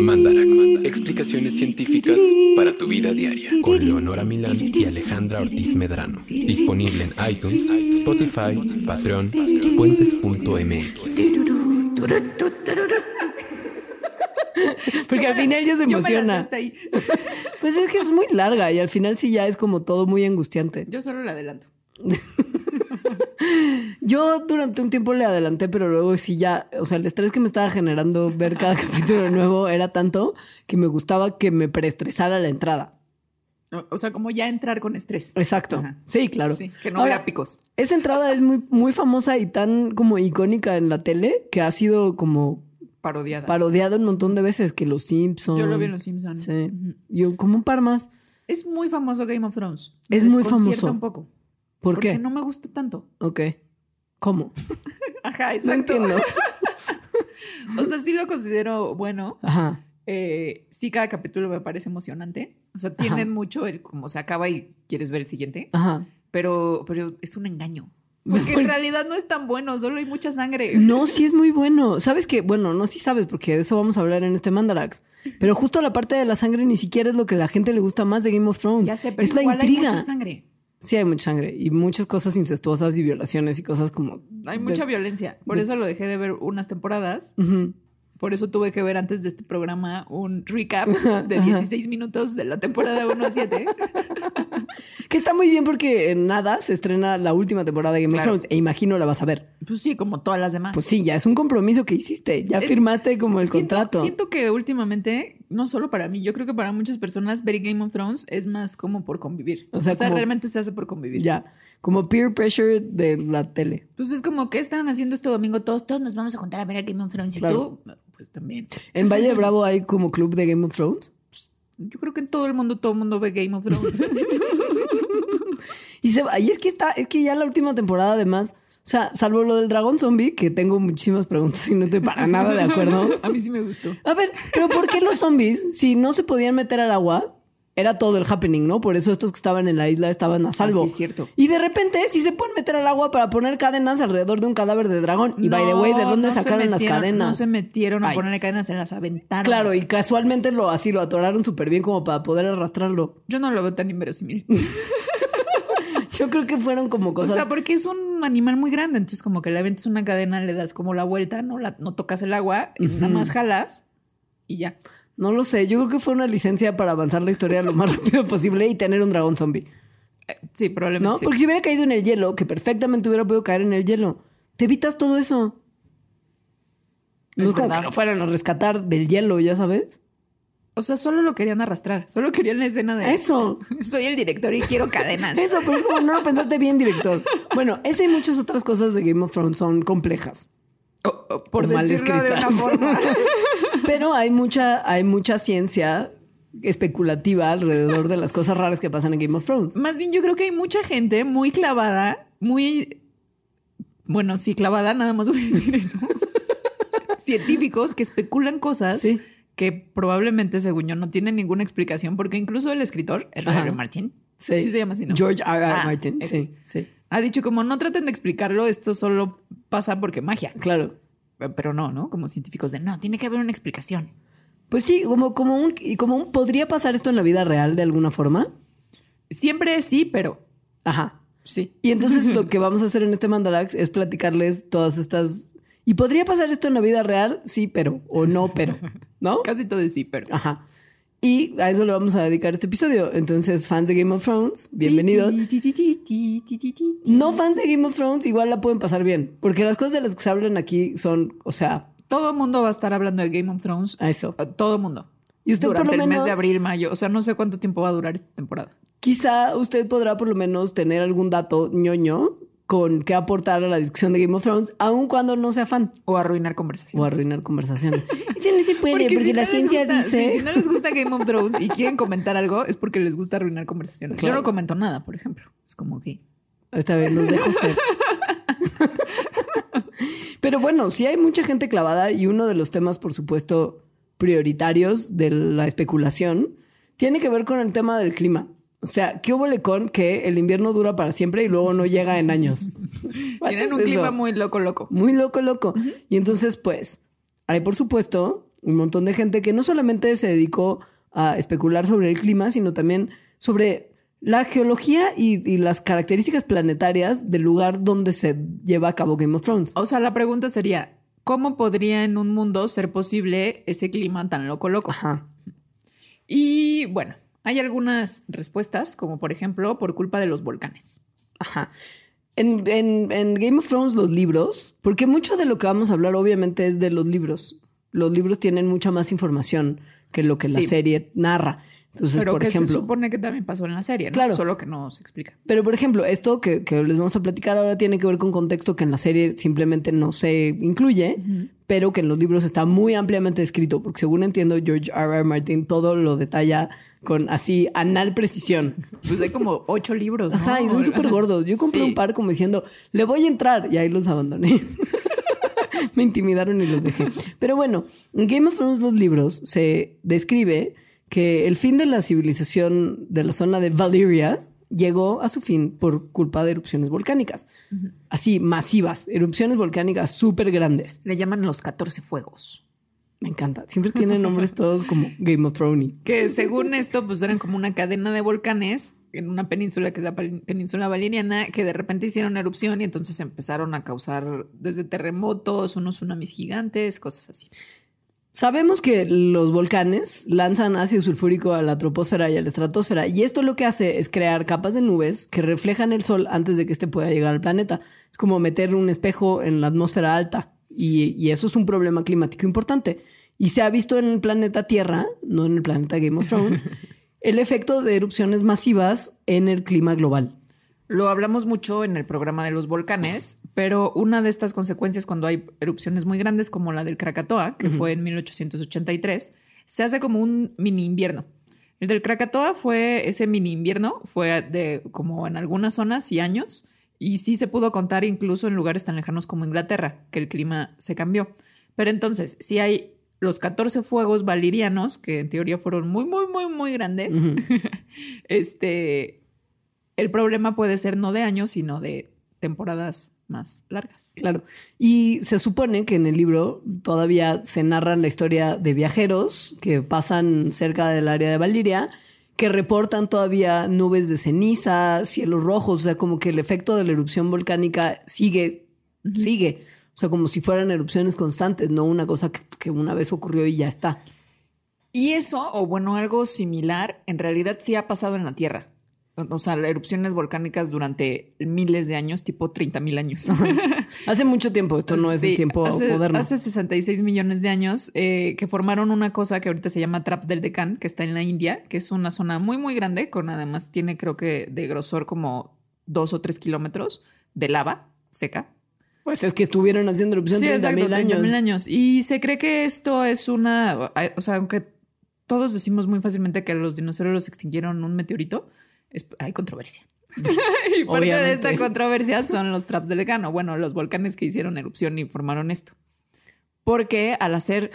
Mandarax, explicaciones científicas para tu vida diaria. Con Leonora Milán y Alejandra Ortiz Medrano. Disponible en iTunes, Spotify, Patreon, puentes.mx. Porque al final ya se emociona. Pues es que es muy larga y al final sí ya es como todo muy angustiante. Yo solo la adelanto. Yo durante un tiempo le adelanté, pero luego sí ya, o sea, el estrés que me estaba generando ver cada capítulo nuevo era tanto que me gustaba que me preestresara la entrada. O, sea, como ya entrar con estrés. Exacto. Ajá. Sí, claro. Sí, que no Ahora, hubiera picos. Esa entrada es muy, muy famosa y tan como icónica en la tele que ha sido como Parodiada. parodiado un montón de veces que los Simpsons. Yo lo vi en Los Simpsons. Sí. Yo como un par más. Es muy famoso Game of Thrones. Es muy famoso. un poco. ¿Por porque qué? no me gusta tanto. Ok. ¿Cómo? Ajá, No entiendo. O sea, sí lo considero bueno. Ajá. Eh, sí, cada capítulo me parece emocionante. O sea, tienen mucho el como se acaba y quieres ver el siguiente. Ajá. Pero, pero es un engaño. Porque en realidad no es tan bueno, solo hay mucha sangre. No, sí es muy bueno. ¿Sabes qué? Bueno, no, sí sabes, porque de eso vamos a hablar en este Mandarax. Pero justo la parte de la sangre ni siquiera es lo que a la gente le gusta más de Game of Thrones. Ya sé, pero es la intriga. hay mucha sangre. Sí, hay mucha sangre y muchas cosas incestuosas y violaciones y cosas como. Hay mucha de- violencia. Por eso lo dejé de ver unas temporadas. Por eso tuve que ver antes de este programa un recap de 16 minutos de la temporada 1 a 7. Que está muy bien porque en nada se estrena la última temporada de Game of. Thrones e imagino la vas a ver. Pues sí, como todas las demás. Pues sí, ya es un compromiso que hiciste. Ya firmaste como el siento, contrato. Siento que últimamente, no solo para mí, yo creo que para muchas personas ver Game of Thrones es más como por convivir. O O sea, como- realmente se hace por convivir. Ya. Como peer pressure de la tele. Pues es como, ¿qué están haciendo este domingo? Todos, todos nos vamos a contar a ver a Game of Thrones. Y Claro. tú, pues también. En Valle de Bravo hay como club de Game of Thrones. Yo creo que en todo el mundo, todo el mundo ve Game of Thrones. Y, se, y es que está, es que ya la última temporada, además, o sea, salvo lo del dragón zombie, que tengo muchísimas preguntas y no estoy para nada de acuerdo. a mí sí me gustó. A ver, pero ¿por qué los zombies, si no se podían meter al agua, era todo el happening, ¿no? Por eso estos que estaban en la isla estaban a salvo. sí, es cierto. Y de repente sí se pueden meter al agua para poner cadenas alrededor de un cadáver de dragón. Y by the way, ¿de No, dónde no sacaron las cadenas? No se metieron a Ay. ponerle cadenas, se las aventaron. Claro, y casualmente lo así lo atoraron súper bien como para poder arrastrarlo. Yo no lo veo tan inverosímil. Yo creo que fueron como O cosas. sea, porque es un animal muy grande, entonces como que le aventas una cadena, le das como la vuelta, no, la, no tocas el agua, y nada más jalas y ya. No lo sé, yo creo que fue una licencia para avanzar la historia lo más rápido posible y tener un dragón zombie. Eh, Sí, probablemente. ¿No? sí. Porque si hubiera caído en el hielo, que perfectamente hubiera podido caer en el hielo, te evitas todo eso. No Es es como que lo fueran a rescatar del hielo, ya sabes. O sea, solo lo querían arrastrar, solo querían la escena de Eso. Soy el director y quiero cadenas. Eso, pero es como no lo pensaste bien, director. Bueno, esa y muchas otras cosas de Game of Thrones son complejas. O- o por O mal decirlo de una escritas. forma. Pero hay mucha, hay mucha ciencia especulativa alrededor de las cosas raras que pasan en Game of Thrones. Más bien, yo creo que hay mucha gente muy clavada, muy. Bueno, sí, clavada, nada más voy a decir eso. Científicos que especulan cosas Sí. que probablemente, según yo, no tienen ninguna explicación, porque incluso el escritor, el Ajá. Martin, Sí. sí se llama así, ¿no? George R. R. Ah, Martin. ese. Sí, sí. Ha dicho como no traten de explicarlo, esto solo pasa porque magia. Claro. Pero no, ¿no? Como científicos de no, tiene que haber una explicación. Pues sí, como, como un, y como un, ¿podría pasar esto en la vida real de alguna forma? Siempre sí, pero Ajá. sí. Y entonces lo que vamos a hacer en este Mandalax es platicarles todas estas. ¿Y podría pasar esto en la vida real? Sí, pero. O no, pero. ¿No? Casi todo es sí, pero. Ajá. Y a eso le vamos a dedicar este episodio. Entonces, fans de Game of Thrones, bienvenidos. No fans de Game of Thrones, igual la pueden pasar bien. Porque las cosas de las que se hablan aquí son, o sea, Todo el mundo va a estar hablando de Game of Thrones. a eso. Todo el mundo. Y usted por Durante lo el mes menos- de abril, mayo. O sea, no sé cuánto tiempo va a durar esta temporada. Quizá usted podrá por lo menos tener algún dato ñoño con qué aportar a la discusión de Game of Thrones, aun cuando no sea fan. O arruinar conversaciones. O arruinar conversaciones. Eso no se puede, porque, si la no ciencia gusta- dice... si no les gusta Game of Thrones y quieren comentar algo, es porque les gusta arruinar conversaciones. Claro. Yo no comento nada, por ejemplo. Es como que. Esta vez los dejo ser. Pero bueno, sí hay mucha gente clavada y uno de los temas, por supuesto, prioritarios de la especulación tiene que ver con el tema del clima. O sea, ¿qué hubo con que el invierno dura para siempre y luego no llega en años? Tienen un clima muy loco, loco. Muy loco, loco. Y entonces, pues, hay por supuesto un montón de gente que no solamente se dedicó a especular sobre el clima, sino también sobre la geología y, y, las características planetarias del lugar donde se lleva a cabo Game of Thrones. O sea, la pregunta sería, ¿cómo podría en un mundo ser posible ese clima tan loco, loco? Ajá. Y bueno, hay algunas respuestas, como por ejemplo, por culpa de los volcanes. Ajá. En, en, en, Game of Thrones, los libros, porque mucho de lo que vamos a hablar obviamente es de los libros. Los libros tienen mucha más información que lo que la serie narra. Entonces, pero por que ejemplo, se supone que también pasó en la serie, ¿no? Claro. Solo que no se explica. Pero, por ejemplo, esto que, que, les vamos a platicar ahora tiene que ver con contexto que en la serie simplemente no se incluye, uh -huh. pero que en los libros está muy ampliamente escrito, porque según entiendo, George R. R. Martin todo lo detalla con así anal precisión. Pues hay como ocho libros. ¿no? Ajá, y son súper gordos. Yo compré sí. un par como diciendo, le voy a entrar, y ahí los abandoné. Me intimidaron y los dejé. Pero bueno, en Game of Thrones, los libros se describe que el fin de la civilización de la zona de Valyria llegó a su fin por culpa de erupciones volcánicas. Uh -huh. Así, masivas, erupciones volcánicas súper grandes. Le llaman los 14 fuegos. Me encanta. Siempre tienen nombres todos como Game of Thrones. Que según esto, pues eran como una cadena de volcanes en una península que es la península valeriana, que de repente hicieron erupción y entonces empezaron a causar desde terremotos, unos tsunamis gigantes, cosas así. Sabemos que los volcanes lanzan ácido sulfúrico a la troposfera y a la estratosfera, y esto lo que hace es crear capas de nubes que reflejan el sol antes de que éste pueda llegar al planeta. Es como meter un espejo en la atmósfera alta, y, y eso es un problema climático importante. Y se ha visto en el planeta Tierra, no en el planeta Game of Thrones, el efecto de erupciones masivas en el clima global. Lo hablamos mucho en el programa de los volcanes, pero una de estas consecuencias cuando hay erupciones muy grandes como la del Krakatoa, que uh -huh. fue en 1883, se hace como un mini invierno. El del Krakatoa fue ese mini invierno, fue de como en algunas zonas y años, y sí se pudo contar incluso en lugares tan lejanos como Inglaterra, que el clima se cambió. Pero entonces, si hay los 14 fuegos valirianos, que en teoría fueron muy, muy, muy, muy grandes, uh -huh. este, el problema puede ser no de años, sino de temporadas más largas. Claro. Y se supone que en el libro todavía se narra la historia de viajeros que pasan cerca del área de Valiria, que reportan todavía nubes de ceniza, cielos rojos, o sea, como que el efecto de la erupción volcánica sigue, uh -huh. sigue. O sea, como si fueran erupciones constantes, no una cosa que, que una vez ocurrió y ya está. Y eso, o bueno, algo similar, en realidad sí ha pasado en la Tierra. O sea, erupciones volcánicas durante miles de años, tipo 30 mil años. hace mucho tiempo, esto no es sí, el tiempo hace, moderno. Hace 66 millones de años eh, que formaron una cosa que ahorita se llama Traps del Deccan, que está en la India, que es una zona muy, muy grande, con además tiene creo que de grosor como dos o tres kilómetros de lava seca. Pues es que estuvieron haciendo erupción sí, 30 mil años. mil años. Y se cree que esto es una, o sea, aunque todos decimos muy fácilmente que los dinosaurios los extinguieron un meteorito, es, hay controversia. y parte Obviamente. de esta controversia son los traps del Decano, bueno, los volcanes que hicieron erupción y formaron esto. Porque al hacer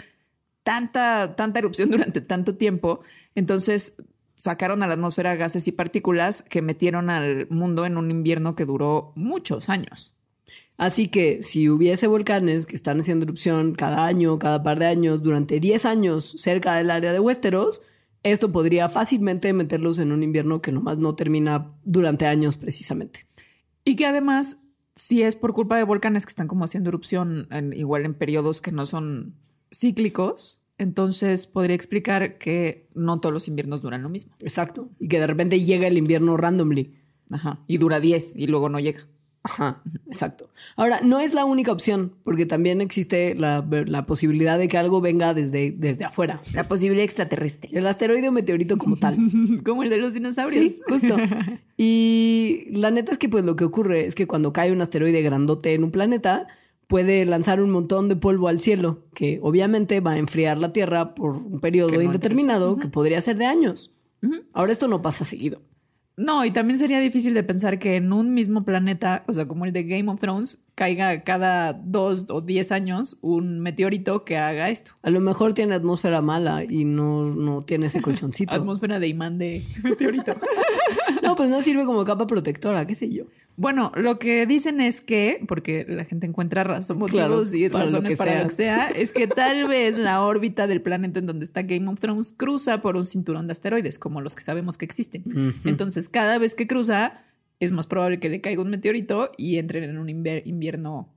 tanta, tanta erupción durante tanto tiempo, entonces sacaron a la atmósfera gases y partículas que metieron al mundo en un invierno que duró muchos años. Así que si hubiese volcanes que están haciendo erupción cada año, cada par de años, durante 10 años cerca del área de Westeros, esto podría fácilmente meterlos en un invierno que nomás no termina durante años precisamente. Y que además, si es por culpa de volcanes que están como haciendo erupción en, igual en periodos que no son cíclicos, entonces podría explicar que no todos los inviernos duran lo mismo. Exacto. Y que de repente llega el invierno randomly. Ajá. Y dura 10 y luego no llega. Ajá, exacto. Ahora, no es la única opción, porque también existe la, la, posibilidad de que algo venga desde, desde afuera. La posibilidad extraterrestre. El asteroide o meteorito como tal. como el de los dinosaurios. Sí, justo. Y la neta es que pues lo que ocurre es que cuando cae un asteroide grandote en un planeta, puede lanzar un montón de polvo al cielo, que obviamente va a enfriar la Tierra por un periodo no indeterminado, que podría ser de años. Ahora esto no pasa seguido. No, y también sería difícil de pensar que en un mismo planeta, o sea, como el de Game of Thrones, caiga cada dos o diez años un meteorito que haga esto. A lo mejor tiene atmósfera mala y no, no tiene ese colchoncito. Atmósfera de imán de meteorito. no, pues no sirve como capa protectora, qué sé yo. Bueno, lo que dicen es que, porque la gente encuentra razón, motivos Claro, y para lo razones que para sea. lo que sea, es que tal vez la órbita del planeta en donde está Game of Thrones cruza por un cinturón de asteroides, como los que sabemos que existen. Entonces, cada vez que cruza, es más probable que le caiga un meteorito y entren en un invierno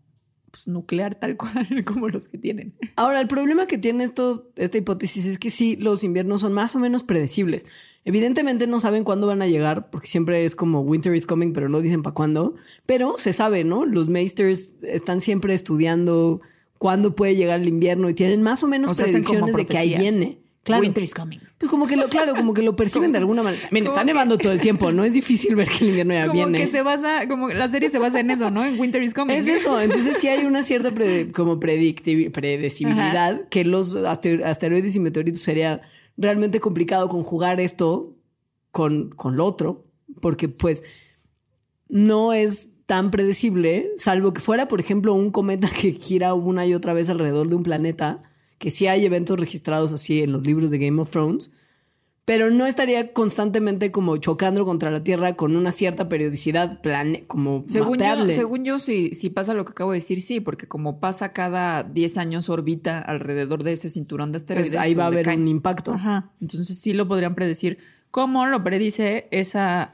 pues, nuclear tal cual como los que tienen. Ahora, el problema que tiene esto, esta hipótesis es que sí, los inviernos son más o menos predecibles. Evidentemente no saben cuándo van a llegar, porque siempre es como winter is coming, pero no dicen para cuándo. Pero se sabe, ¿no? Los maesters están siempre estudiando cuándo puede llegar el invierno y tienen más o menos O sea, predicciones de que ahí viene. Claro. Winter is coming. Pues como que lo, claro, como que lo perciben de alguna manera. También como está que- nevando todo el tiempo, no es difícil ver que el invierno ya Como viene. que se basa, como la serie se basa en eso, ¿no? En Winter is coming. Es eso, entonces sí hay una cierta pre- como predecibilidad que los aster- asteroides y meteoritos sería realmente complicado conjugar esto con, con lo otro, porque pues no es tan predecible, salvo que fuera, por ejemplo, un cometa que gira una y otra vez alrededor de un planeta, que sí hay eventos registrados así en los libros de Game of Thrones, pero no estaría constantemente como chocando contra la Tierra con una cierta periodicidad plane como Según yo, según yo, si, si pasa lo que acabo de decir, sí, porque como pasa cada 10 años orbita alrededor de ese cinturón de asteroides. Pues ahí va a haber un impacto. Ajá. Entonces sí lo podrían predecir. ¿Cómo lo predice esa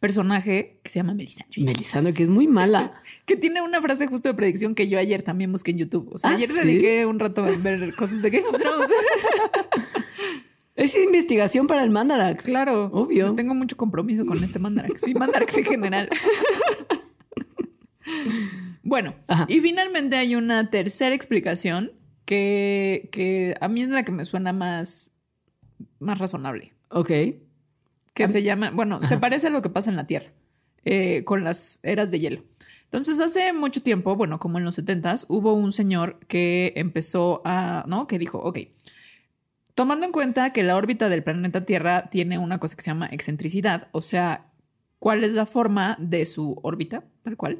personaje que se llama Melisandre? Melisandre, que es muy mala. Que tiene una frase justo de predicción que yo ayer también busqué en YouTube. O sea, ¿Ah, ayer sí? dediqué un rato a ver cosas de Game of Thrones. Es investigación para el Mandarax. claro. Obvio. Tengo mucho compromiso con este Mandarax. Sí, Mandarax en general. bueno, Ajá. y finalmente hay una tercera explicación que, que a mí es la que me suena más, más razonable. Ok. Que se llama, bueno, se parece a lo que pasa en la Tierra eh, con las eras de hielo. Entonces, hace mucho tiempo, bueno, como en los 70s, hubo un señor que empezó a, ¿no? Que dijo, ok, tomando en cuenta que la órbita del planeta Tierra tiene una cosa que se llama excentricidad, o sea, cuál es la forma de su órbita, tal cual.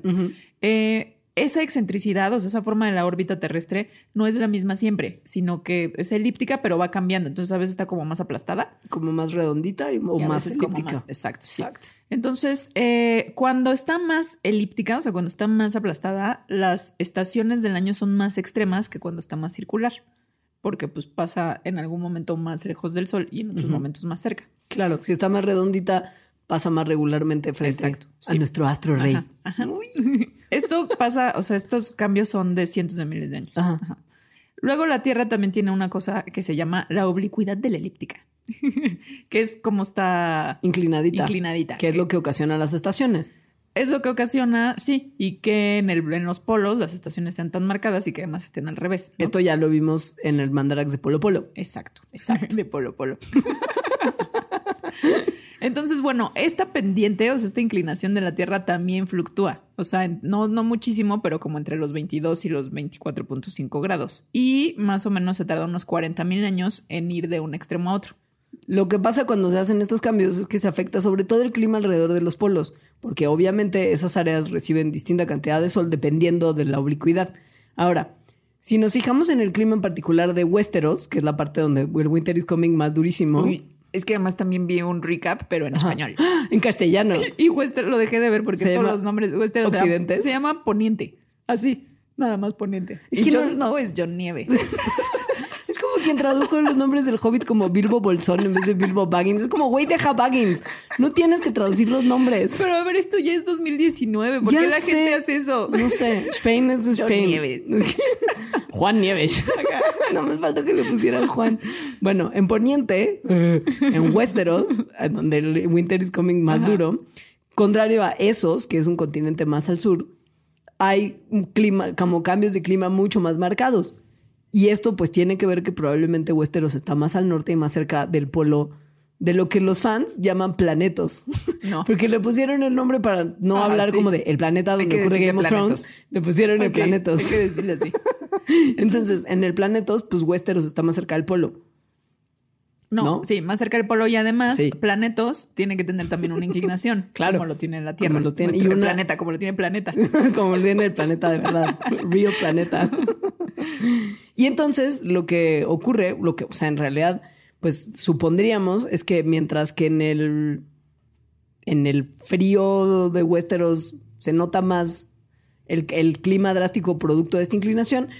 Eh, esa excentricidad, o sea, esa forma de la órbita terrestre no es la misma siempre, sino que es elíptica, pero va cambiando. Entonces, a veces está como más aplastada Como más redondita y, o y más elíptica. más- exacto, sí. Exacto. Entonces, eh, cuando está más elíptica, o sea, cuando está más aplastada, las estaciones del año son más extremas que cuando está más circular, porque pues pasa en algún momento más lejos del sol y en otros momentos más cerca. Claro, si está más redondita, pasa más regularmente frente Exacto, a sí. nuestro astro rey. Ajá, ajá. Esto pasa, o sea, estos cambios son de cientos de miles de años. Ajá. Luego la Tierra también tiene una cosa que se llama la oblicuidad de la elíptica, que es como está Inclinadita. inclinadita. Que es lo que ocasiona las estaciones. Es lo que ocasiona, sí, y que en, el, en los polos las estaciones sean tan marcadas y que además estén al revés. ¿no? Esto ya lo vimos en el Mandarax de Polo Polo. Exacto, exacto. De polo polo. Entonces, bueno, esta pendiente, o sea, esta inclinación de la Tierra también fluctúa. O sea, no, no muchísimo, pero como entre los 22 y los 24.5 grados. Y más o menos se tarda unos 40 mil años en ir de un extremo a otro. Lo que pasa cuando se hacen estos cambios es que se afecta sobre todo el clima alrededor de los polos, porque obviamente esas áreas reciben distinta cantidad de sol dependiendo de la oblicuidad. Ahora, si nos fijamos en el clima en particular de Westeros, que es la parte donde el winter is coming más durísimo, Uy, es que además también vi un recap, pero en Ajá. español. en castellano. Y Wester lo dejé de ver porque Se todos llama los nombres Westeros se llama- ¿Occidentes? Se llama Poniente. Así, nada más Poniente. Es y que Jon no- Snow es John Nieve. Quien tradujo los nombres del Hobbit como Bilbo Bolsón en vez de Bilbo Baggins. Es como, güey, deja Baggins. No tienes que traducir los nombres. Pero a ver, esto ya es 2019. ¿Por Ya qué la sé. gente hace eso? No sé, Spain es de John Spain. Nieves. Juan Nieves. no me faltó que le pusieran Juan. Bueno, en Poniente, en Westeros, donde el winter is coming más Ajá. duro, contrario a esos, que es un continente más al sur, hay un clima, como cambios de clima mucho más marcados. Y esto pues tiene que ver que probablemente Westeros está más al norte y más cerca del polo de lo que los fans llaman planetos. No. Porque le pusieron el nombre para no Ah, hablar sí. como de el planeta donde ocurre Game of. Thrones. Le pusieron el planetos. Hay que decirle así. Entonces, en el planetos, pues Westeros está más cerca del polo. No, ¿no? sí, más cerca del polo y además Sí. planetos tiene que tener también una inclinación. Claro. Como lo tiene la Tierra. Como lo tiene- y una- planeta, como lo tiene el planeta. como viene el planeta de verdad, Real Planeta. Y entonces lo que ocurre, lo que, o sea, en realidad, pues supondríamos es que mientras que en el en el frío de Westeros se nota más el, el clima drástico producto de esta inclinación,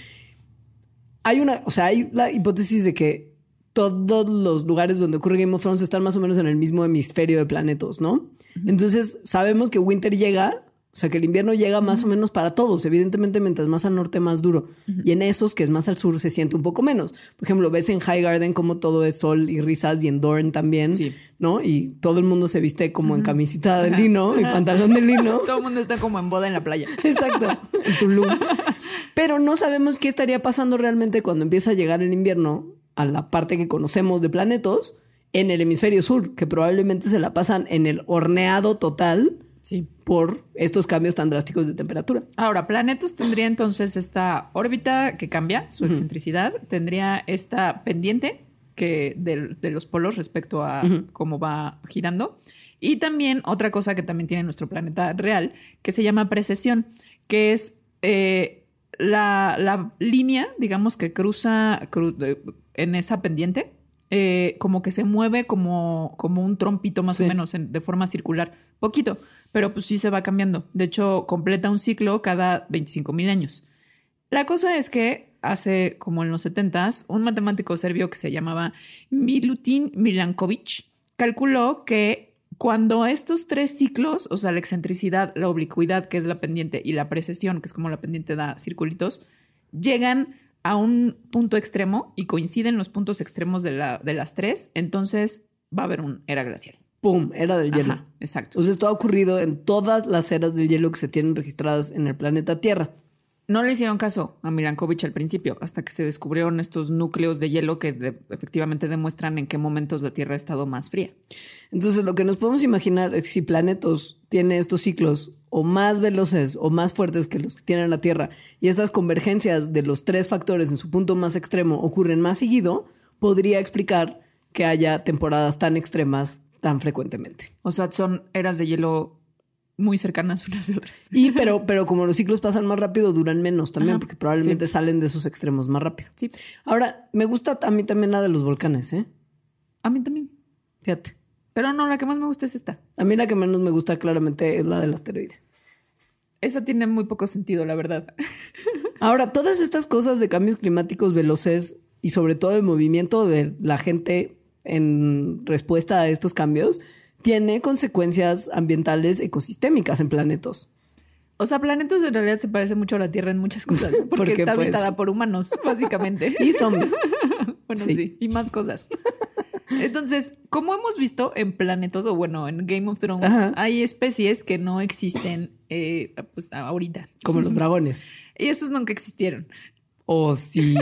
hay una, o sea, hay la hipótesis de que todos los lugares donde ocurre Game of Thrones están más o menos en el mismo hemisferio de planetos, ¿no? Entonces, sabemos que Winter llega, sea, que el invierno llega más o menos para todos. Evidentemente, mientras más al norte, más duro. Y en esos, que es más al sur, se siente un poco menos. Por ejemplo, ves en High Garden como todo es sol y risas y en Dorne también, Sí. ¿no? Y todo el mundo se viste como en camisita de lino y pantalón de lino. Todo el mundo está como en boda en la playa. Exacto, en Tulum. Pero no sabemos qué estaría pasando realmente cuando empieza a llegar el invierno a la parte que conocemos de planetos en el hemisferio sur, que probablemente se la pasan en el horneado total Sí. Por estos cambios tan drásticos de temperatura. Ahora, Planetos tendría entonces esta órbita que cambia su excentricidad, tendría esta pendiente que de, los polos respecto a cómo va girando. Y también otra cosa que también tiene nuestro planeta real, que se llama precesión, que es eh, la, la línea, digamos, que cruza cru- eh, en esa pendiente, eh, como que se mueve como, como un trompito más Sí. o menos en- de forma circular. Poquito, pero pues sí se va cambiando. De hecho, completa un ciclo cada 25 mil años. La cosa es que hace como en los 70s, un matemático serbio que se llamaba Milutin Milankovic calculó que cuando estos tres ciclos, o sea, la excentricidad, la oblicuidad, que es la pendiente, y la precesión, que es como la pendiente da circulitos, llegan a un punto extremo y coinciden los puntos extremos de, de las tres, entonces va a haber un era glacial. ¡Pum! Era del hielo. Ajá, exacto. Entonces esto ha ocurrido en todas las eras del hielo que se tienen registradas en el planeta Tierra. No le hicieron caso a Milankovitch al principio, hasta que se descubrieron estos núcleos de hielo que de- efectivamente demuestran en qué momentos la Tierra ha estado más fría. Entonces, lo que nos podemos imaginar es que si Planetos tiene estos ciclos o más veloces o más fuertes que los que tiene la Tierra y estas convergencias de los tres factores en su punto más extremo ocurren más seguido, podría explicar que haya temporadas tan extremas tan frecuentemente. O sea, son eras de hielo muy cercanas unas de otras. Y pero, pero como los ciclos pasan más rápido, duran menos también, Ajá, porque probablemente salen de esos extremos más rápido. Sí, Ahora, me gusta a mí también la de los volcanes, ¿eh? a mí también. Fíjate. Pero no, la que más me gusta es esta. A mí la que menos me gusta claramente es la del asteroide. Esa tiene muy poco sentido, la verdad. Ahora, todas estas cosas de cambios climáticos veloces y sobre todo el movimiento de la gente en respuesta a estos cambios tiene consecuencias ambientales ecosistémicas en planetos. O sea, Planetos en realidad se parece mucho a la Tierra en muchas cosas, porque está pues, habitada por humanos, básicamente. Y zombies. Bueno, Sí. sí. y más cosas. Entonces, como hemos visto en Planetos, o bueno, en Game of Thrones, Ajá. hay especies que no existen eh, pues ahorita. como los dragones. Y esos nunca existieron. ¿O sí?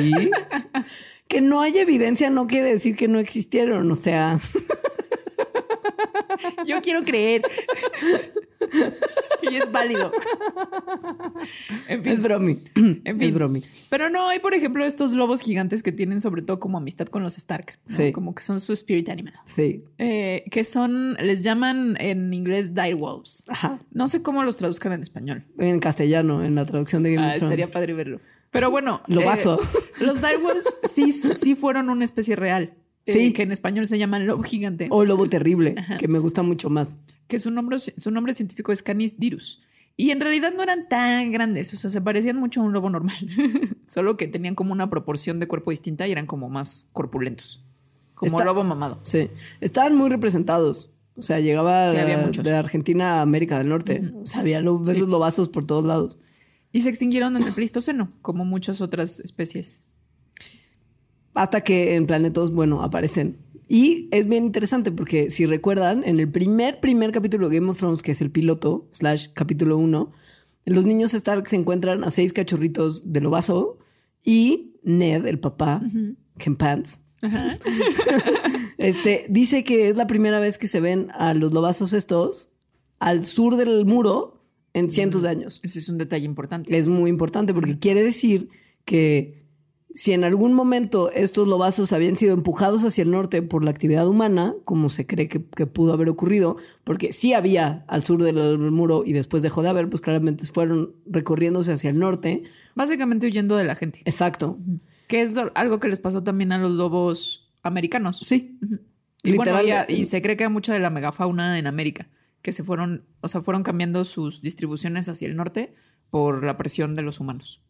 Que no haya evidencia no quiere decir que no existieron. O sea, Yo quiero creer. y es válido. En fin. es bromi. En Es fin. bromi. Pero no, hay por ejemplo estos lobos gigantes que tienen sobre todo como amistad con los Stark. ¿no? Sí. Como que son su spirit animal. Sí. Eh, que son, les llaman en inglés direwolves. Ajá. No sé cómo los traduzcan en español. En castellano, en la traducción de Game Ah, of Thrones. estaría padre verlo. Pero bueno, Lobazo. eh, los direwolves sí, sí fueron una especie real. eh, Sí. que en español se llaman lobo gigante. O lobo terrible, que me gusta mucho más. que su nombre, su nombre científico es Canis dirus. Y en realidad no eran tan grandes, o sea, se parecían mucho a un lobo normal. Solo que tenían como una proporción de cuerpo distinta y eran como más corpulentos. Como Está- lobo mamado. Sí. Estaban muy representados. O sea, llegaba Sí, había muchos. de Argentina a América del Norte. O sea, había lo- Sí. esos lobazos por todos lados. Y se extinguieron en el Pleistoceno, como muchas otras especies. Hasta que en planetos, bueno, aparecen. Y es bien interesante porque si recuerdan, en el primer, primer capítulo de Game of Thrones, que es el piloto, slash capítulo 1, los niños Stark se encuentran a seis cachorritos de lobazo y Ned, el papá, Ken Pants, Ajá. este, dice que es la primera vez que se ven a los lobazos estos al sur del muro en cientos de años. Ese es un detalle importante. Es muy importante porque quiere decir que si en algún momento estos lobazos habían sido empujados hacia el norte por la actividad humana, como se cree que, que pudo haber ocurrido, porque sí había al sur del muro y después dejó de haber, pues claramente fueron recorriéndose hacia el norte. Básicamente huyendo de la gente. Exacto. Que es algo que les pasó también a los lobos americanos. Sí. Y, bueno, Literal, y, y se cree que hay mucha de la megafauna en América, que se fueron, o sea, fueron cambiando sus distribuciones hacia el norte por la presión de los humanos.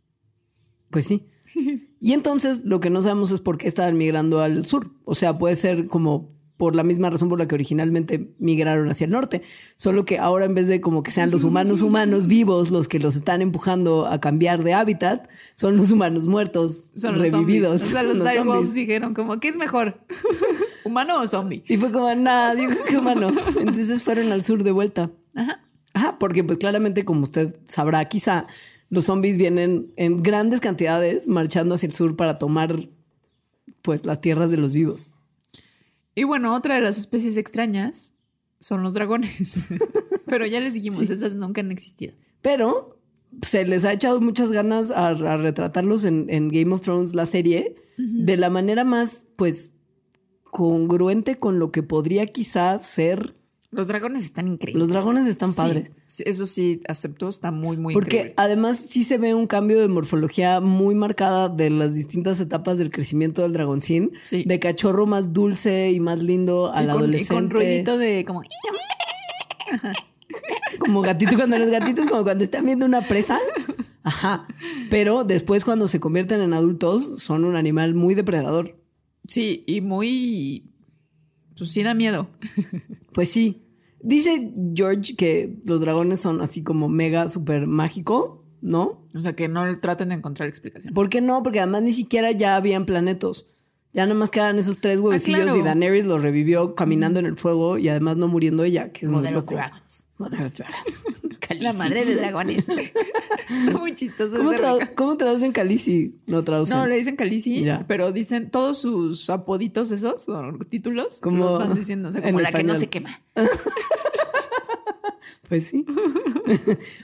Pues sí. Y entonces lo que no sabemos es por qué estaban migrando al sur. O sea, puede ser como por la misma razón por la que originalmente migraron hacia el norte. Solo que ahora en vez de como que sean los humanos humanos vivos los que los están empujando a cambiar de hábitat, son los humanos muertos, Son los revividos. zombies. O sea, los, los zombies. dijeron como, ¿qué es mejor? ¿Humano o zombie? Y fue como, nada, yo creo que humano. Entonces fueron al sur de vuelta. Ajá. Ajá, porque pues claramente, como usted sabrá, quizá los zombies vienen en grandes cantidades marchando hacia el sur para tomar pues las tierras de los vivos. Y bueno, otra de las especies extrañas son los dragones. Pero ya les dijimos, esas nunca han existido. Pero se les ha echado muchas ganas a, a retratarlos en, en Game of Thrones, la serie, de la manera más, pues, congruente con lo que podría quizás ser. Los dragones están increíbles. Los dragones están padres. sí, eso sí, acepto, está muy, muy Porque increíble. además sí se ve un cambio de morfología muy marcada de las distintas etapas del crecimiento del dragoncín. Sí. De cachorro más dulce y más lindo al Y con, y adolescente. con ruidito de como... Como gatito cuando los gatitos, como cuando están viendo una presa. Ajá. Pero después cuando se convierten en adultos son un animal muy depredador. Sí, y muy... Pues sí da miedo. Pues sí. Dice George que los dragones son así como mega super mágico, ¿no? O sea, que no traten de encontrar explicación. ¿Por qué no? Porque además ni siquiera ya habían planetos. Ya nada más quedan esos tres huevecillos claro. y Daenerys los revivió caminando en el fuego y además no muriendo ella, que es muy loco. Dragons. Mother of Dragons. La madre de dragones. Está muy chistoso. ¿Cómo, ese tradu- reca- ¿Cómo traducen Khaleesi? No traducen. No, le dicen Ya. pero dicen todos sus apoditos esos, o títulos, Como los van diciendo, o sea, como la que no se quema. Pues sí.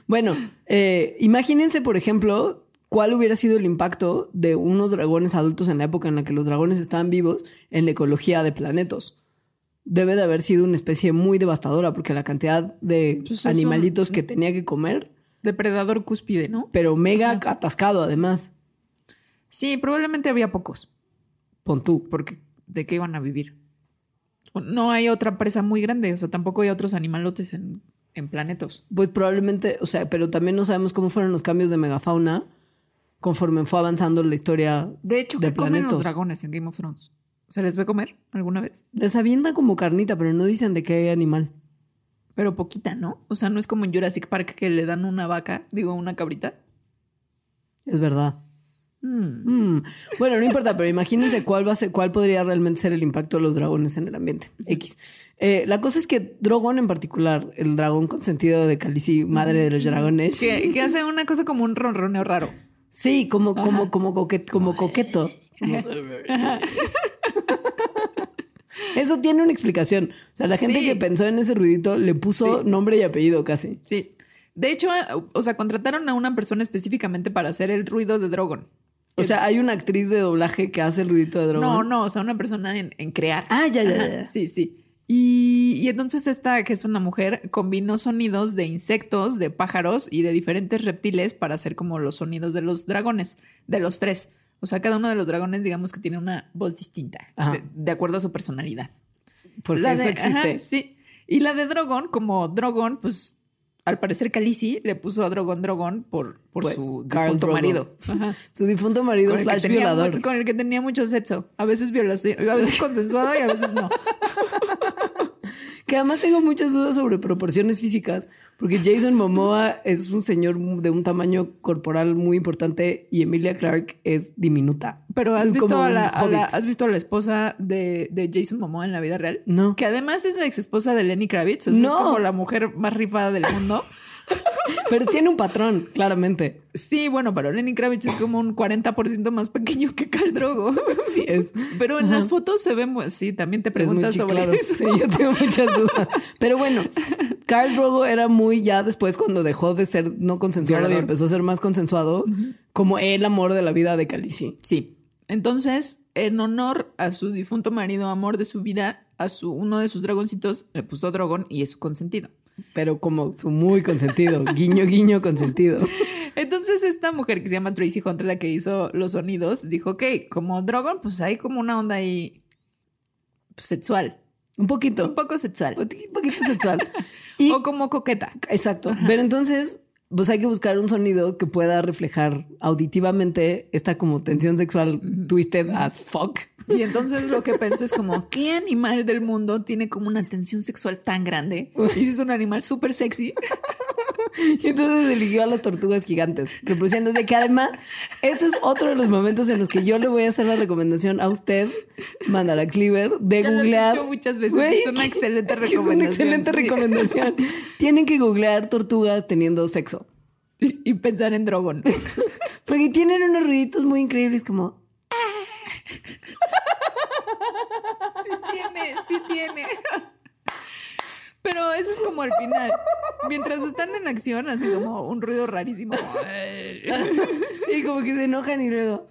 bueno, eh, imagínense, por ejemplo, cuál hubiera sido el impacto de unos dragones adultos en la época en la que los dragones estaban vivos en la ecología de planetos. Debe de haber sido una especie muy devastadora porque la cantidad de Pues es animalitos un- que tenía que comer, Depredador cúspide, ¿no? pero mega atascado además. Sí, probablemente había pocos, Pon tú. porque ¿de qué iban a vivir? No hay otra presa muy grande, o sea, tampoco hay otros animalotes en, en planetos. Pues probablemente, o sea, pero también no sabemos cómo fueron los cambios de megafauna conforme fue avanzando la historia De hecho, de ¿qué comen los dragones en Game of Thrones? ¿Se les ve comer alguna vez? Les avientan como carnita, pero no dicen de qué animal. Pero poquita, ¿no? O sea, no es como en Jurassic Park que le dan una vaca, digo, una cabrita. Es verdad. Mm. Mm. Bueno, no importa, pero imagínense cuál va a ser, cuál podría realmente ser el impacto de los dragones en el ambiente. X. Eh, la cosa es que Drogon en particular, el dragón consentido de Khaleesi, madre de los dragones. Que, que hace una cosa como un ronroneo raro. Sí, como, como, como, coquet- como coqueto. Eso tiene una explicación. O sea, la gente Sí. que pensó en ese ruidito le puso Sí. nombre y apellido casi. Sí. De hecho, o sea, contrataron a una persona específicamente para hacer el ruido de Drogon. O sea, hay una actriz de doblaje que hace el ruidito de Drogon. No, no, o sea, una persona en, en crear. Ah, ya, ya, Ajá, ya. Sí, sí. Y, y entonces esta, que es una mujer, combinó sonidos de insectos, de pájaros y de diferentes reptiles para hacer como los sonidos de los dragones, de los tres. O sea, cada uno de los dragones, digamos que tiene una voz distinta, de, de acuerdo a su personalidad. Porque La eso de- existe. ajá, sí. Y la de Drogon, como Drogon, pues al parecer Khaleesi le puso a Drogon Drogon por, por Pues, su difunto marido. Ajá. Su difunto marido Con slash violador. con el que tenía mucho sexo. A veces violación, a veces consensuado y a veces no. Que además tengo muchas dudas sobre proporciones físicas, porque Jason Momoa es un señor de un tamaño corporal muy importante y Emilia Clarke es diminuta. Pero Es ¿has visto a, la, a la- hobbit. ¿has visto a la esposa de, de Jason Momoa en la vida real? No. Que además es la ex esposa de Lenny Kravitz. O sea, No. Es como la mujer más rifada del mundo. Pero tiene un patrón, claramente. Sí, bueno, pero Lenny Kravitz es como un 40% más pequeño que Khal Drogo. Sí, es. Pero en las fotos se ve. Sí, también te Es muy preguntas sobre eso. Sí, yo tengo muchas dudas. Pero bueno, Carl Drogo era muy ya después cuando dejó de ser no consensuado y empezó a ser más consensuado, como el amor de la vida de Khaleesi. Sí. Entonces, en honor a su difunto marido, amor de su vida, a su uno de sus dragoncitos le puso Drogon y es su consentido. Pero como su muy consentido, guiño, guiño consentido. Entonces esta mujer que se llama Tracy Hunter, la que hizo los sonidos, dijo, ok, como Drogon, pues hay como una onda ahí sexual. Un poquito. Un poco sexual. Un poquito sexual. Y, o como coqueta. exacto. Pero entonces, pues hay que buscar un sonido que pueda reflejar auditivamente esta como tensión sexual twisted as fuck. Y entonces lo que pensó es como, ¿qué animal del mundo tiene como una tensión sexual tan grande? Y es un animal súper sexy. Y entonces eligió a las tortugas gigantes, reproduciéndose que además, este es otro de los momentos en los que yo le voy a hacer la recomendación a usted, Mandara Cleaver, de Ya lo he googlear. dicho muchas veces, Güey, es una excelente Es una recomendación, excelente sí. recomendación. Tienen que googlear tortugas teniendo sexo. Y, y pensar en Drogon. Porque tienen unos ruiditos muy increíbles como... Sí tiene, sí tiene. Pero eso es como el final. Mientras están en acción, así como un ruido rarísimo. Sí, como que se enojan y luego...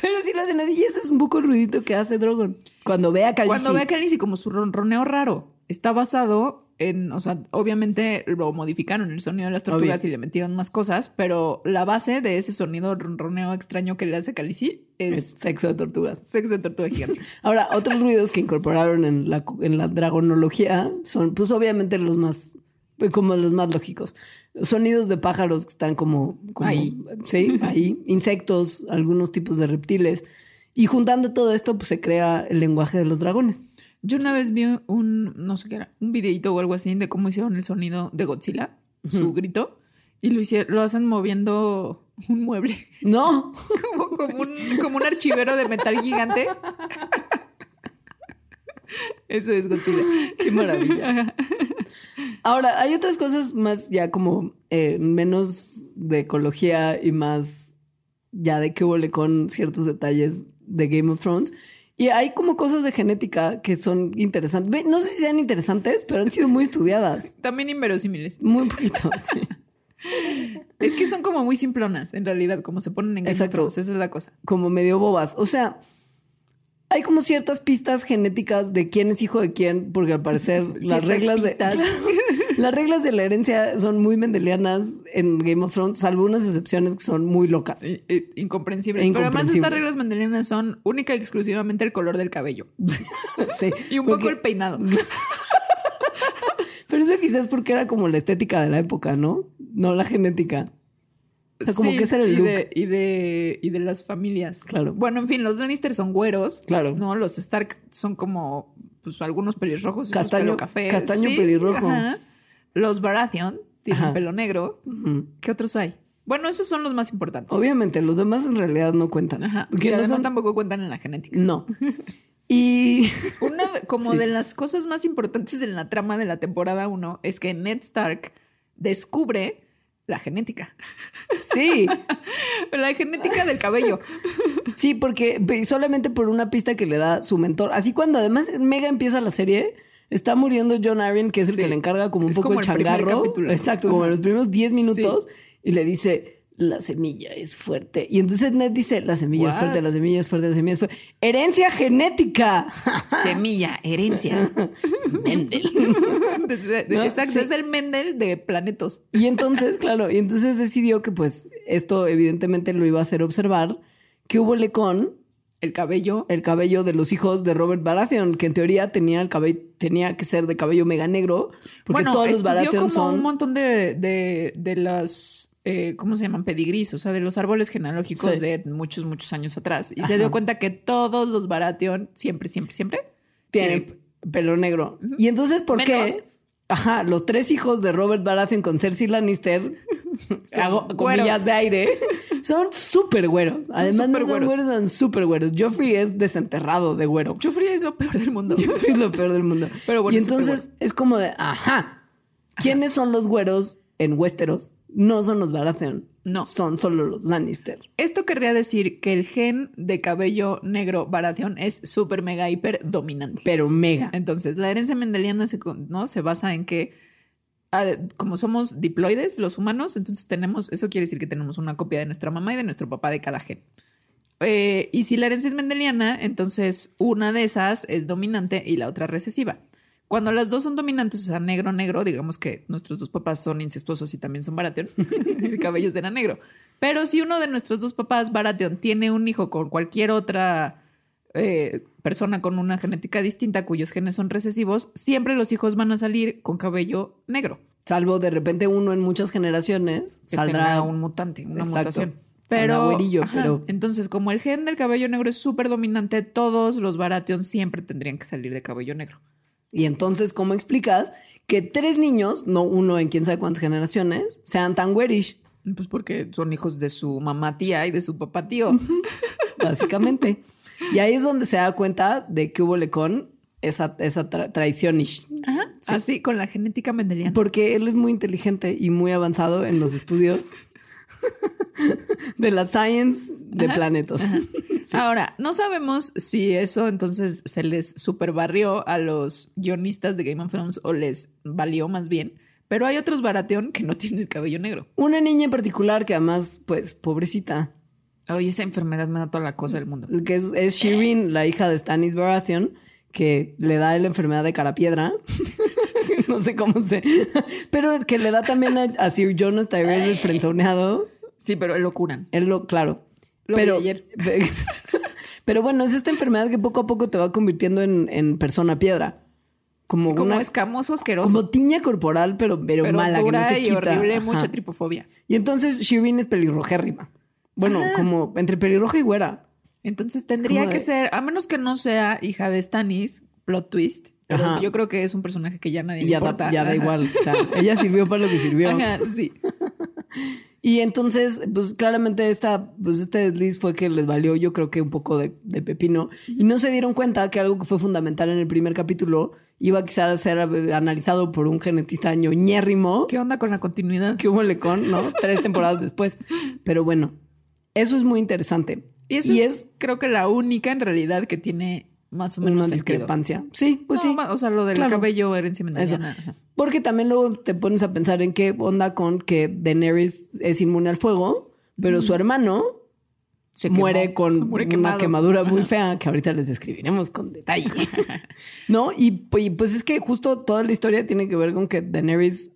Pero sí lo hacen así. Y ese es un poco el ruidito que hace Drogon. Cuando ve a Khaleesi. Cuando ve a Khaleesi como su ronroneo raro, está basado en, o sea, obviamente lo modificaron el sonido de las tortugas Obvio. y le metieron más cosas, pero la base de ese sonido ronroneo extraño que le hace Khaleesi Es es sexo de tortugas. sexo de tortuga gigante. Ahora, otros ruidos que incorporaron en la, en la dragonología son, pues obviamente los más, como los más lógicos. Sonidos de pájaros que están como, como- Ahí. Sí, ahí. Insectos, algunos tipos de reptiles. Y juntando todo esto, pues se crea el lenguaje de los dragones. Yo una vez vi un, no sé qué era, un videito o algo así de cómo hicieron el sonido de Godzilla, su grito, y lo hicieron, lo hacen moviendo un mueble, No, como, como un, como un archivero de metal gigante. Eso es Godzilla. qué maravilla. Ahora, hay otras cosas más ya como eh, menos de ecología y más ya de que huele con ciertos detalles de Game of Thrones. Y hay como cosas de genética que son interesantes. No sé si sean interesantes, pero han sido muy estudiadas. También inverosímiles. Muy poquito, sí. Es que son como muy simplonas, en realidad, como se ponen en Exacto. Esa es la cosa. Como medio bobas. O sea, hay como ciertas pistas genéticas de quién es hijo de quién, porque al parecer las reglas de... Las reglas de la herencia son muy mendelianas en Game of Thrones, salvo unas excepciones que son muy locas. I- i- Incomprensibles. Pero además estas reglas mendelianas son única y exclusivamente el color del cabello. Sí. Y un poco el peinado. Pero eso quizás porque era como la estética de la época, ¿no? No la genética. O sea, como Sí, que ese era el y look. De, y, de, y de las familias. Claro. Bueno, en fin, los Lannister son güeros. Claro. No, los Stark son como, pues, algunos pelirrojos. Castaño- pelo café. castaño pelirrojo. ajá. Los Baratheon tienen Ajá. pelo negro. ¿Qué otros hay? Bueno, esos son los más importantes. Obviamente, los demás en realidad no cuentan. Ajá. Porque Y no son- tampoco cuentan en la genética. No. Y Una como Sí. de las cosas más importantes en la trama de la temporada 1 es que Ned Stark descubre la genética. sí, La genética del cabello. sí, porque solamente por una pista que le da su mentor. Así cuando además Mega empieza la serie, está muriendo John Arryn, que es el Sí. que le encarga como un Es poco como el changarro. capítulo. Exacto, como en los primeros 10 Sí. minutos. Y le dice, la semilla es fuerte. Y entonces Ned dice, la semilla es fuerte, la semilla es fuerte, la semilla es fuerte. Herencia genética. Semilla, herencia. Mendel. No, Exacto, sí. es el Mendel de planetos. Y entonces, claro, y entonces decidió que pues esto evidentemente lo iba a hacer observar, que hubo con El cabello. el cabello de los hijos de Robert Baratheon, que en teoría tenía el cabello, tenía que ser de cabello mega negro, porque bueno, todos los Baratheon como son... un montón de, de, de las, eh, ¿cómo se llaman? Pedigrís, o sea, de los árboles genealógicos Sí. de muchos, muchos años atrás. Y Ajá. se dio cuenta que todos los Baratheon, siempre, siempre, siempre, tienen pelo negro. Y entonces, ¿por Menos. qué? Ajá, los tres hijos de Robert Baratheon con Cersei Lannister, hago comillas güeros. de aire, son súper güeros. Además, no súper son güeros. güeros, son súper güeros. Joffrey es desenterrado de güero. Joffrey es lo peor del mundo. Joffrey es lo peor del mundo. Pero bueno, y entonces es como de, ajá, ¿quiénes son los güeros en Westeros? No son los Baratheon. No. Son solo los Lannister. Esto querría decir que el gen de cabello negro Baratheon es súper mega hiper dominante. Pero mega. Entonces, la herencia mendeliana se, ¿no? se basa en que, como somos diploides, los humanos, entonces tenemos, eso quiere decir que tenemos una copia de nuestra mamá y de nuestro papá de cada gen. Eh, y si la herencia es mendeliana, entonces una de esas es dominante y la otra recesiva. Cuando las dos son dominantes, o sea, negro, negro, digamos que nuestros dos papás son incestuosos y también son Baratheon, el cabello será negro. Pero si uno de nuestros dos papás, Baratheon, tiene un hijo con cualquier otra eh, persona con una genética distinta cuyos genes son recesivos, siempre los hijos van a salir con cabello negro. Salvo de repente uno en muchas generaciones Que saldrá tenga un mutante, una Exacto. mutación. Pero, pero- entonces, como el gen del cabello negro es súper dominante, todos los Baratheon siempre tendrían que salir de cabello negro. Y entonces, ¿cómo explicas que tres niños, no uno en quién sabe cuántas generaciones, sean tan güerish? Pues porque son hijos de su mamá tía y de su papá tío. Básicamente. Y ahí es donde se da cuenta de que hubo con esa, esa tra- traicionish. Ajá. Así, con la genética mendeliana. Porque él es muy inteligente y muy avanzado en los estudios de la science de planetos. Ahora, no sabemos si eso entonces se les superbarrió a los guionistas de Game of Thrones o les valió más bien. Pero hay otros Baratheon que no tienen el cabello negro. Una niña en particular que además, pues, pobrecita, Oye, esa enfermedad me da toda la cosa del mundo. que es, es Shireen, la hija de Stannis Baratheon, que le da la enfermedad de carapiedra. no sé cómo se... Pero que le da también a, a Sir Jonas Tyrell el frenzoneado. Sí, pero lo curan. Él lo, claro. Lo pero, vi ayer. pero bueno, es esta enfermedad que poco a poco te va convirtiendo en, en persona piedra. Como, Como una escamoso, asqueroso. como tiña corporal, pero, pero, pero mala, que no dura se y quita. horrible, Ajá. mucha tripofobia. Y entonces Shireen es pelirrojérrima. Bueno, como entre pelirroja y güera. Entonces tendría que de- ser, a menos que no sea hija de Stannis, plot twist. Pero Ajá. yo creo que es un personaje que ya nadie ya, da, importa. ya da igual. O sea, ella sirvió para lo que sirvió. Ajá, sí. Y entonces, pues claramente esta, pues este desliz fue que les valió, yo creo que un poco de, de pepino. Y no se dieron cuenta que algo que fue fundamental en el primer capítulo iba quizás a ser analizado por un genetista ñoñérrimo. ¿Qué onda con la continuidad? que hubo con, ¿no? Tres temporadas después. Pero bueno, eso es muy interesante. Y eso es, creo que la única en realidad que tiene más o una menos sentido. discrepancia. Sí, pues No, sí. O sea, lo del Claro. cabello herencia mendeliana. Ajá. Porque también luego te pones a pensar en qué onda con que Daenerys es inmune al fuego, pero su hermano Se muere con Muere una quemadura muy fea que ahorita les describiremos con detalle. ¿No? Y pues es que justo toda la historia tiene que ver con que Daenerys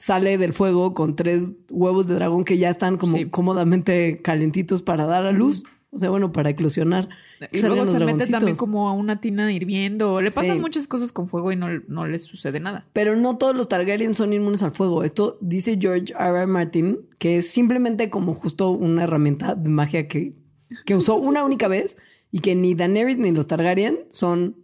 sale del fuego con tres huevos de dragón que ya están como Sí. cómodamente calentitos para dar a luz. O sea, bueno, para eclosionar. Y luego se mete también como a una tina hirviendo. Le pasan Sí. muchas cosas con fuego y no, no les sucede nada. Pero no todos los Targaryen son inmunes al fuego. Esto dice George R. R. Martin, que es simplemente como justo una herramienta de magia que, que usó una única vez y que ni Daenerys ni los Targaryen son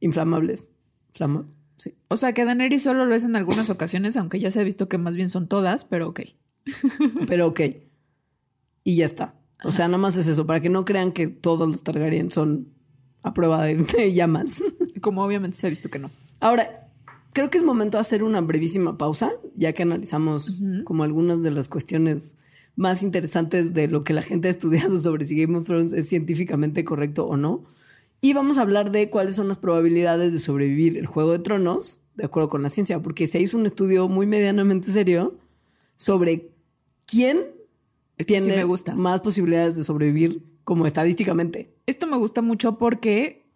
inflamables. Flama- sí. O sea, que Daenerys solo lo es en algunas ocasiones, aunque ya se ha visto que más bien son todas, pero ok. Pero ok. Y ya está. O sea, nada más es eso, para que no crean que todos los Targaryen son a prueba de, de llamas. Como obviamente se ha visto que no. Ahora, creo que es momento de hacer una brevísima pausa, ya que analizamos como algunas de las cuestiones más interesantes de lo que la gente ha estudiado sobre si Game of Thrones es científicamente correcto o no. Y vamos a hablar de cuáles son las probabilidades de sobrevivir el Juego de Tronos, de acuerdo con la ciencia, porque se hizo un estudio muy medianamente serio sobre quién Esto sí tiene me gusta. más posibilidades de sobrevivir como estadísticamente. Esto me gusta mucho porque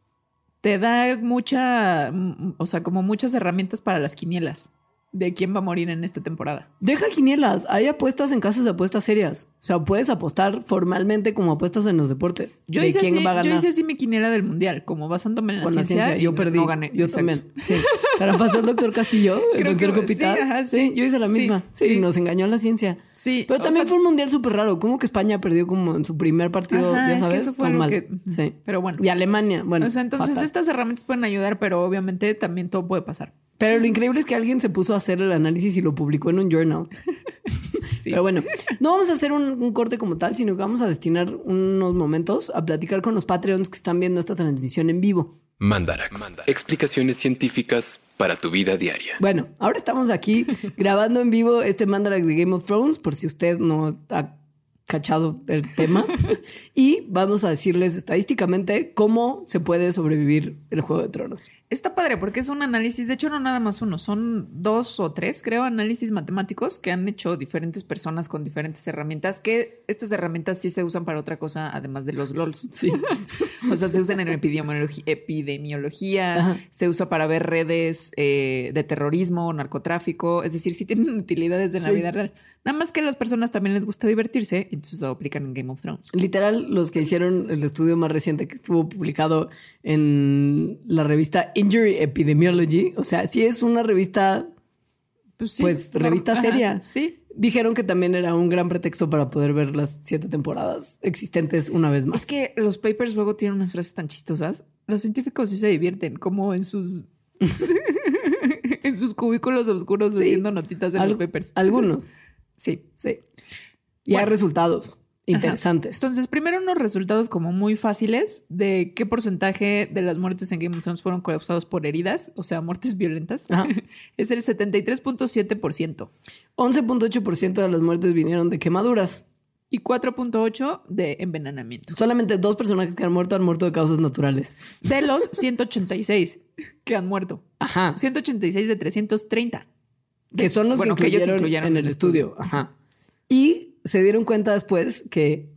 te da mucha, mm, o sea, como muchas herramientas para las quinielas de quién va a morir en esta temporada. Deja quinielas, hay apuestas en casas de apuestas serias. O sea, puedes apostar formalmente como apuestas en los deportes. Yo, de hice quién así, va a yo hice así mi quiniela del mundial, como basándome en la con la ciencia. Yo perdí. no gané. Yo Exacto. también. Sí. Pero pasó el doctor Castillo, el Creo que- doctor Copital. sí, ajá, sí. yo hice la misma. Sí, sí. nos engañó la ciencia. Sí, Pero también sea, fue un mundial súper raro. ¿Cómo que España perdió como en su primer partido? Ajá, ya es que sabes, eso fue tan mal. que- Sí. pero bueno. Y Alemania, bueno. o sea, entonces fatal. estas herramientas pueden ayudar, pero obviamente también todo puede pasar. Pero lo increíble es que alguien se puso a hacer el análisis y lo publicó en un journal. Sí. Pero bueno, no vamos a hacer un, un corte como tal, sino que vamos a destinar unos momentos a platicar con los Patreons que están viendo esta transmisión en vivo. Mandarax. Explicaciones científicas para tu vida diaria. Bueno, ahora estamos aquí grabando en vivo este Mandarax de Game of Thrones, por si usted no ha cachado el tema. y vamos a decirles estadísticamente cómo se puede sobrevivir el Juego de Tronos. Está padre porque es un análisis, de hecho no nada más uno, son dos o tres, creo, análisis matemáticos que han hecho diferentes personas con diferentes herramientas, que estas herramientas sí se usan para otra cosa además de los LOLs. Sí. o sea, se usan en epidemiología, epidemiología Ajá. se usa para ver redes eh, de terrorismo, narcotráfico, es decir, sí tienen utilidades en la Sí. vida real. Nada más que a las personas también les gusta divertirse, entonces lo aplican en Game of Thrones. Literal, los que hicieron el estudio más reciente que estuvo publicado en la revista Injury Epidemiology, o sea, sí es una revista, Pues, Pues, revista Ajá, seria. Sí. dijeron que también era un gran pretexto para poder ver las siete temporadas existentes una vez más. Es que los papers luego tienen unas frases tan chistosas. Los científicos sí se divierten, como en sus en sus cubículos oscuros Sí. haciendo notitas en Al- los papers. Algunos, Sí. sí. Y hay resultados interesantes. Entonces, primero unos resultados como muy fáciles de qué porcentaje de las muertes en Game of Thrones fueron causados por heridas, o sea, muertes violentas. Ajá. Es el 73.7% 11.8% de las muertes vinieron de quemaduras. y 4.8% de envenenamiento. Solamente dos personajes que han muerto han muerto de causas naturales. De los 186 que han muerto. Ajá. 186 de 330. que son los Bueno, que, que ellos incluyeron incluyeron en en el el estudio. Ajá. Y se dieron cuenta después que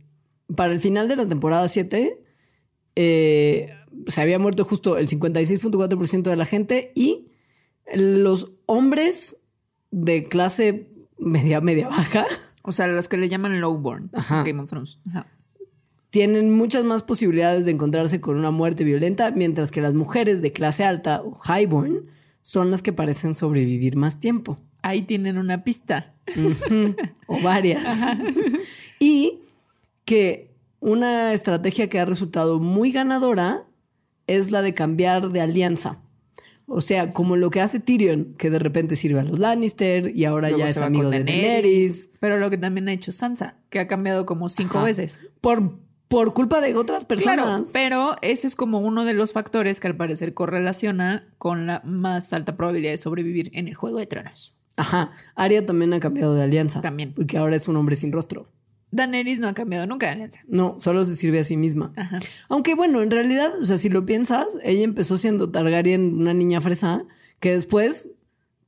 para el final de la temporada 7 eh, se había muerto justo el 56.4% de la gente y los hombres de clase media, media baja O sea, los que le llaman lowborn. Ajá. Game of Thrones. Ajá. tienen muchas más posibilidades de encontrarse con una muerte violenta, mientras que las mujeres de clase alta o highborn son las que parecen sobrevivir más tiempo. Ahí tienen una pista. O varias. y que una estrategia que ha resultado muy ganadora es la de cambiar de alianza. O sea, como lo que hace Tyrion, que de repente sirve a los Lannister y ahora Luego ya se es va amigo de Daenerys. Pero lo que también ha hecho Sansa, que ha cambiado como cinco Ajá. veces. Por, por culpa de otras personas. Claro, pero ese es como uno de los factores que al parecer correlaciona con la más alta probabilidad de sobrevivir en el Juego de Tronos. Ajá. Arya también ha cambiado de alianza. También. Porque ahora es un hombre sin rostro. Daenerys no ha cambiado nunca de alianza. No, solo se sirve a sí misma. Ajá. Aunque bueno, en realidad, o sea, si lo piensas, ella empezó siendo Targaryen, una niña fresa, que después,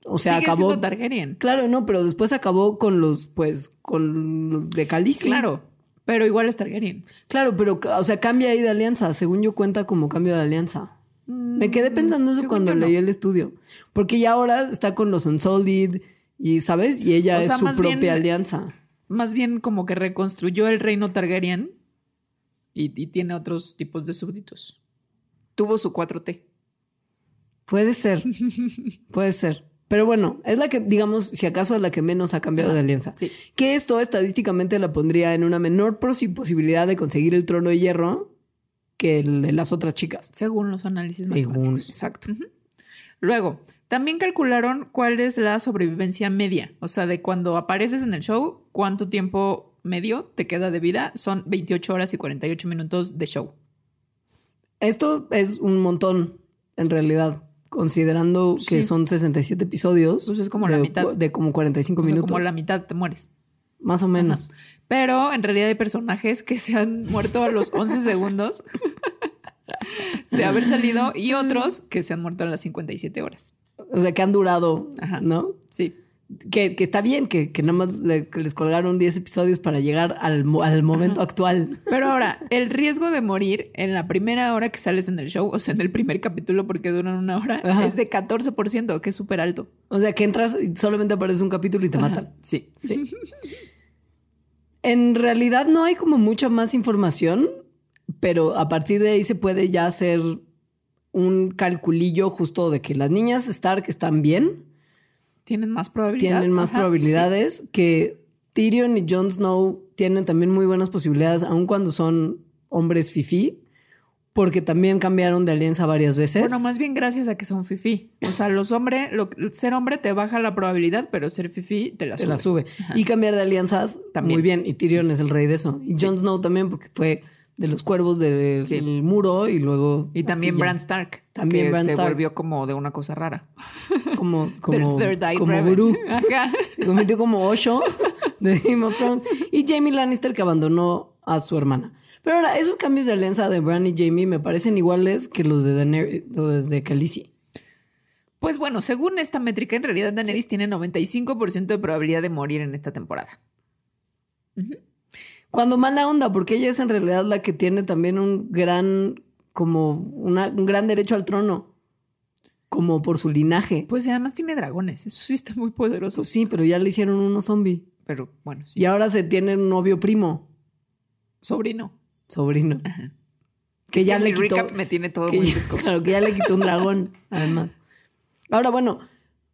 o sea, Sigue acabó. siendo Targaryen. Claro, no, pero después acabó con los, pues, con los de Khaleesi. Claro, pero igual es Targaryen. Claro, pero, o sea, cambia ahí de alianza. Según yo cuenta como cambio de alianza. Me quedé pensando eso cuando no. leí el estudio. Porque ya ahora está con los Unsolid y, ¿sabes? Y ella O sea, es su propia bien- alianza. Más bien como que reconstruyó el reino Targaryen y, y tiene otros tipos de súbditos. Tuvo su 4T. Puede ser. Puede ser. Pero bueno, es la que, digamos, si acaso es la que menos ha cambiado de alianza. Sí. Que esto estadísticamente la pondría en una menor posi- posibilidad de conseguir el trono de hierro que el de las otras chicas. Según los análisis Según, matemáticos. exacto. Luego, también calcularon cuál es la sobrevivencia media. O sea, de cuando apareces en el show, cuánto tiempo medio te queda de vida. Son 28 horas y 48 minutos de show. Esto es un montón, en realidad, considerando que son 67 episodios. Pues es como de, la mitad. De como 45 O sea, minutos. como la mitad te mueres. Más o menos. Pero en realidad hay personajes que se han muerto a los 11 segundos de haber salido y otros que se han muerto a las 57 horas. O sea, que han durado, Ajá. ¿no? Sí. Que, que está bien, que, que nada más le- que les colgaron 10 episodios para llegar al, al momento actual. Pero ahora, el riesgo de morir en la primera hora que sales en el show, o sea, en el primer capítulo porque duran una hora, Ajá. es de 14%, que es súper alto. O sea, que entras y solamente aparece un capítulo y te matan. Sí. Sí. En realidad no hay como mucha más información, pero a partir de ahí se puede ya hacer un calculillo justo de que las niñas Stark están bien, Tienen más probabilidad. tienen más Ajá, probabilidades, que Tyrion y Jon Snow tienen también muy buenas posibilidades, aun cuando son hombres fifí, porque también cambiaron de alianza varias veces. Bueno, más bien gracias a que son fifi. O sea, los hombres, lo- ser hombre te baja la probabilidad, pero ser fifi te la sube. la sube. Y cambiar de alianzas También. muy bien. Y Tyrion es el rey de eso. Y Jon Snow también, porque fue de los cuervos del Sí. muro y luego. Y también. Bran Stark. También que Bran se Stark. volvió como de una cosa rara. Como, como, como gurú. Ajá. Se convirtió como Osho de Game of Thrones. Y Jamie Lannister que abandonó a su hermana. Pero ahora, esos cambios de alianza de Bran y Jamie me parecen iguales que los de Daenerys, los de Khaleesi. Pues bueno, según esta métrica, en realidad Daenerys tiene 95% de probabilidad de morir en esta temporada. Cuando mala onda, porque ella es en realidad la que tiene también un gran, como una- un gran derecho al trono, como por su linaje. Pues además tiene dragones, eso sí está muy poderoso. Pues sí, pero ya le hicieron uno zombie. Pero bueno, sí. Y ahora se tiene un novio primo, Sobrino. Sobrino. Ajá. Que Es ya mi le quitó. recap me tiene todo muy ya- claro, que ya le quitó un dragón, además. Ahora, bueno,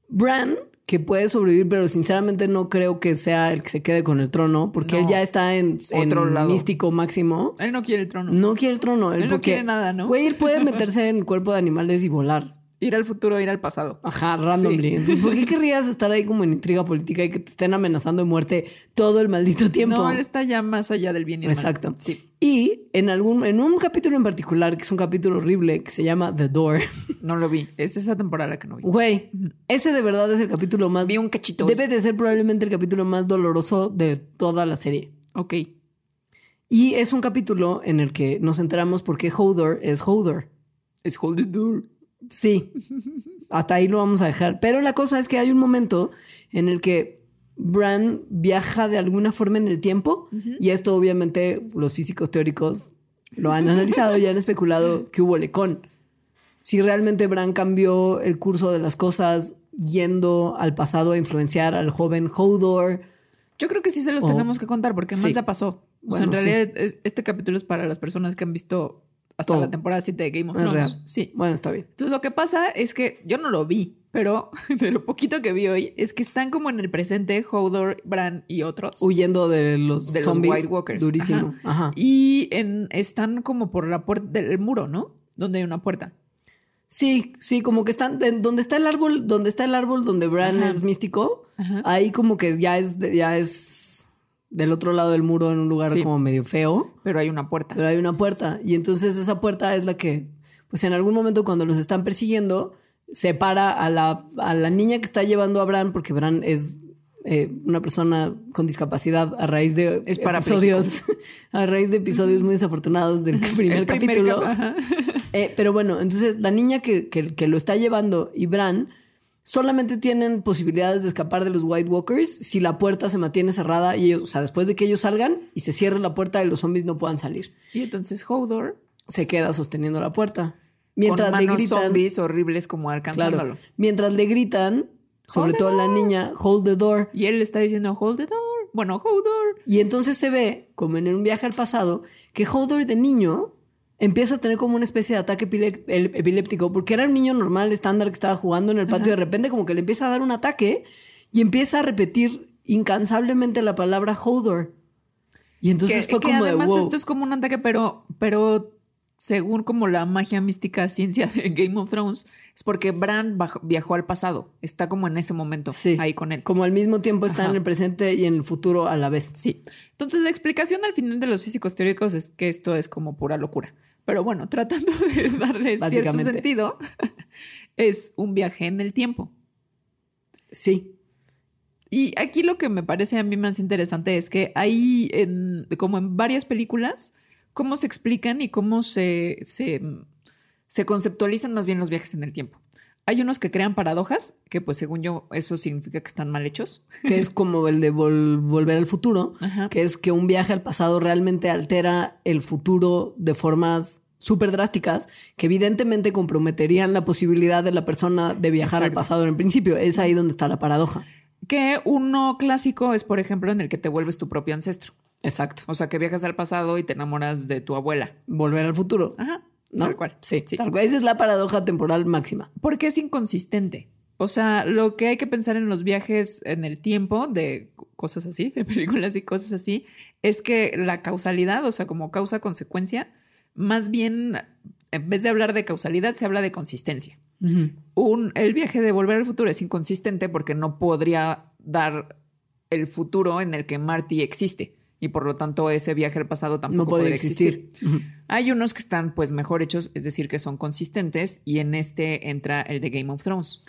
Bran, que puede sobrevivir, pero sinceramente no creo que sea el que se quede con el trono, porque No. él ya está en, en Otro lado. místico máximo. Él no quiere el trono. No quiere el trono. Él, Él no quiere nada, ¿no? Güey, él puede meterse en el cuerpo de animales y volar. Ir al futuro, ir al pasado. Ajá, randomly. Sí. Entonces, ¿por qué querrías estar ahí como en intriga política y que te estén amenazando de muerte todo el maldito tiempo? No, él está ya más allá del bien y el mal. Exacto. Sí. Y en algún, en un capítulo en particular, que es un capítulo horrible, que se llama The Door. No lo vi. Es esa temporada que no vi. Güey, ese de verdad es el capítulo más. Vi un cachito. Debe de ser probablemente el capítulo más doloroso de toda la serie. Ok. Y es un capítulo en el que nos enteramos por qué Hodor es Hodor. Es Hold the Door. Sí, hasta ahí lo vamos a dejar. Pero la cosa es que hay un momento en el que Bran viaja de alguna forma en el tiempo y esto obviamente los físicos teóricos lo han analizado y han especulado que hubo lecón. Si realmente Bran cambió el curso de las cosas yendo al pasado a influenciar al joven Hodor. Yo creo que sí se los O- tenemos que contar porque más Sí. ya pasó. O sea, Bueno, en realidad es- este capítulo es para las personas que han visto hasta Todo. la temporada 7 de Game of Es Thrones. real. Sí. Bueno, está bien. Entonces lo que pasa es que yo no lo vi, pero de lo poquito que vi hoy es que están como en el presente Hodor, Bran y otros. Huyendo de los De los zombies. White Walkers. Durísimo. Ajá. Y en, están como por la puerta del muro, ¿no? Donde hay una puerta. Sí, sí, como que están en- donde está el árbol, donde está el árbol donde Bran Ajá. es místico, ahí como que ya es ya es del otro lado del muro en un lugar Sí. como medio feo, Pero hay una puerta. pero hay una puerta y entonces esa puerta es la que pues en algún momento cuando los están persiguiendo separa a la a la niña que está llevando a Bran porque Bran es eh, una persona con discapacidad a raíz de Es episodios a raíz de episodios muy desafortunados del primer, capítulo. cap-. Eh, pero bueno, entonces la niña que, que- que lo está llevando y Bran solamente tienen posibilidades de escapar de los White Walkers si la puerta se mantiene cerrada y ellos, o sea, después de que ellos salgan y se cierre la puerta y los zombies no puedan salir. Y entonces Hodor, Se queda sosteniendo la puerta. Mientras con le gritan. zombies horribles como alcanzándolo. Claro. Mientras le gritan, sobre todo la niña, hold the door. Y él le está diciendo, hold the door. Bueno, Hodor. Y entonces se ve, como en un viaje al pasado, que Hodor de niño empieza a tener como una especie de ataque epiléptico, porque era un niño normal, estándar, que estaba jugando en el patio, y de repente como que le empieza a dar un ataque y empieza a repetir incansablemente la palabra Hodor. Y entonces que, fue que como de además wow. esto es como un ataque, pero, pero según como la magia mística ciencia de Game of Thrones, es porque Bran viajó al pasado. Está como en ese momento Sí. ahí con él. Como al mismo tiempo está Ajá. en el presente y en el futuro a la vez. Sí. Entonces, la explicación al final de los físicos teóricos es que esto es como pura locura. Pero bueno, tratando de darle cierto sentido, es un viaje en el tiempo. Sí. Y aquí lo que me parece a mí más interesante es que hay, en, como en varias películas, cómo se explican y cómo se, se, se conceptualizan más bien los viajes en el tiempo. Hay unos que crean paradojas, que pues según yo eso significa que están mal hechos. Que es como el de vol- volver al futuro. Ajá. que es que un viaje al pasado realmente altera el futuro de formas súper drásticas que evidentemente comprometerían la posibilidad de la persona de viajar al pasado en el principio. Es ahí donde está la paradoja. Que uno clásico es, por ejemplo, en el que te vuelves tu propio ancestro. Exacto. O sea, que viajas al pasado y te enamoras de tu abuela. Volver al futuro. Ajá. ¿no? Tal cual. Sí, Sí. tal cual. Esa es la paradoja temporal máxima. Porque es inconsistente. O sea, lo que hay que pensar en los viajes en el tiempo de cosas así, de películas y cosas así, es que la causalidad, o sea, como causa-consecuencia, más bien, en vez de hablar de causalidad, se habla de consistencia. Un, el viaje de volver al futuro es inconsistente porque no podría dar el futuro en el que Marty existe. Y por lo tanto, ese viaje al pasado tampoco No puede podría existir. Hay unos que están pues mejor hechos, es decir, que son consistentes y en este entra el de Game of Thrones.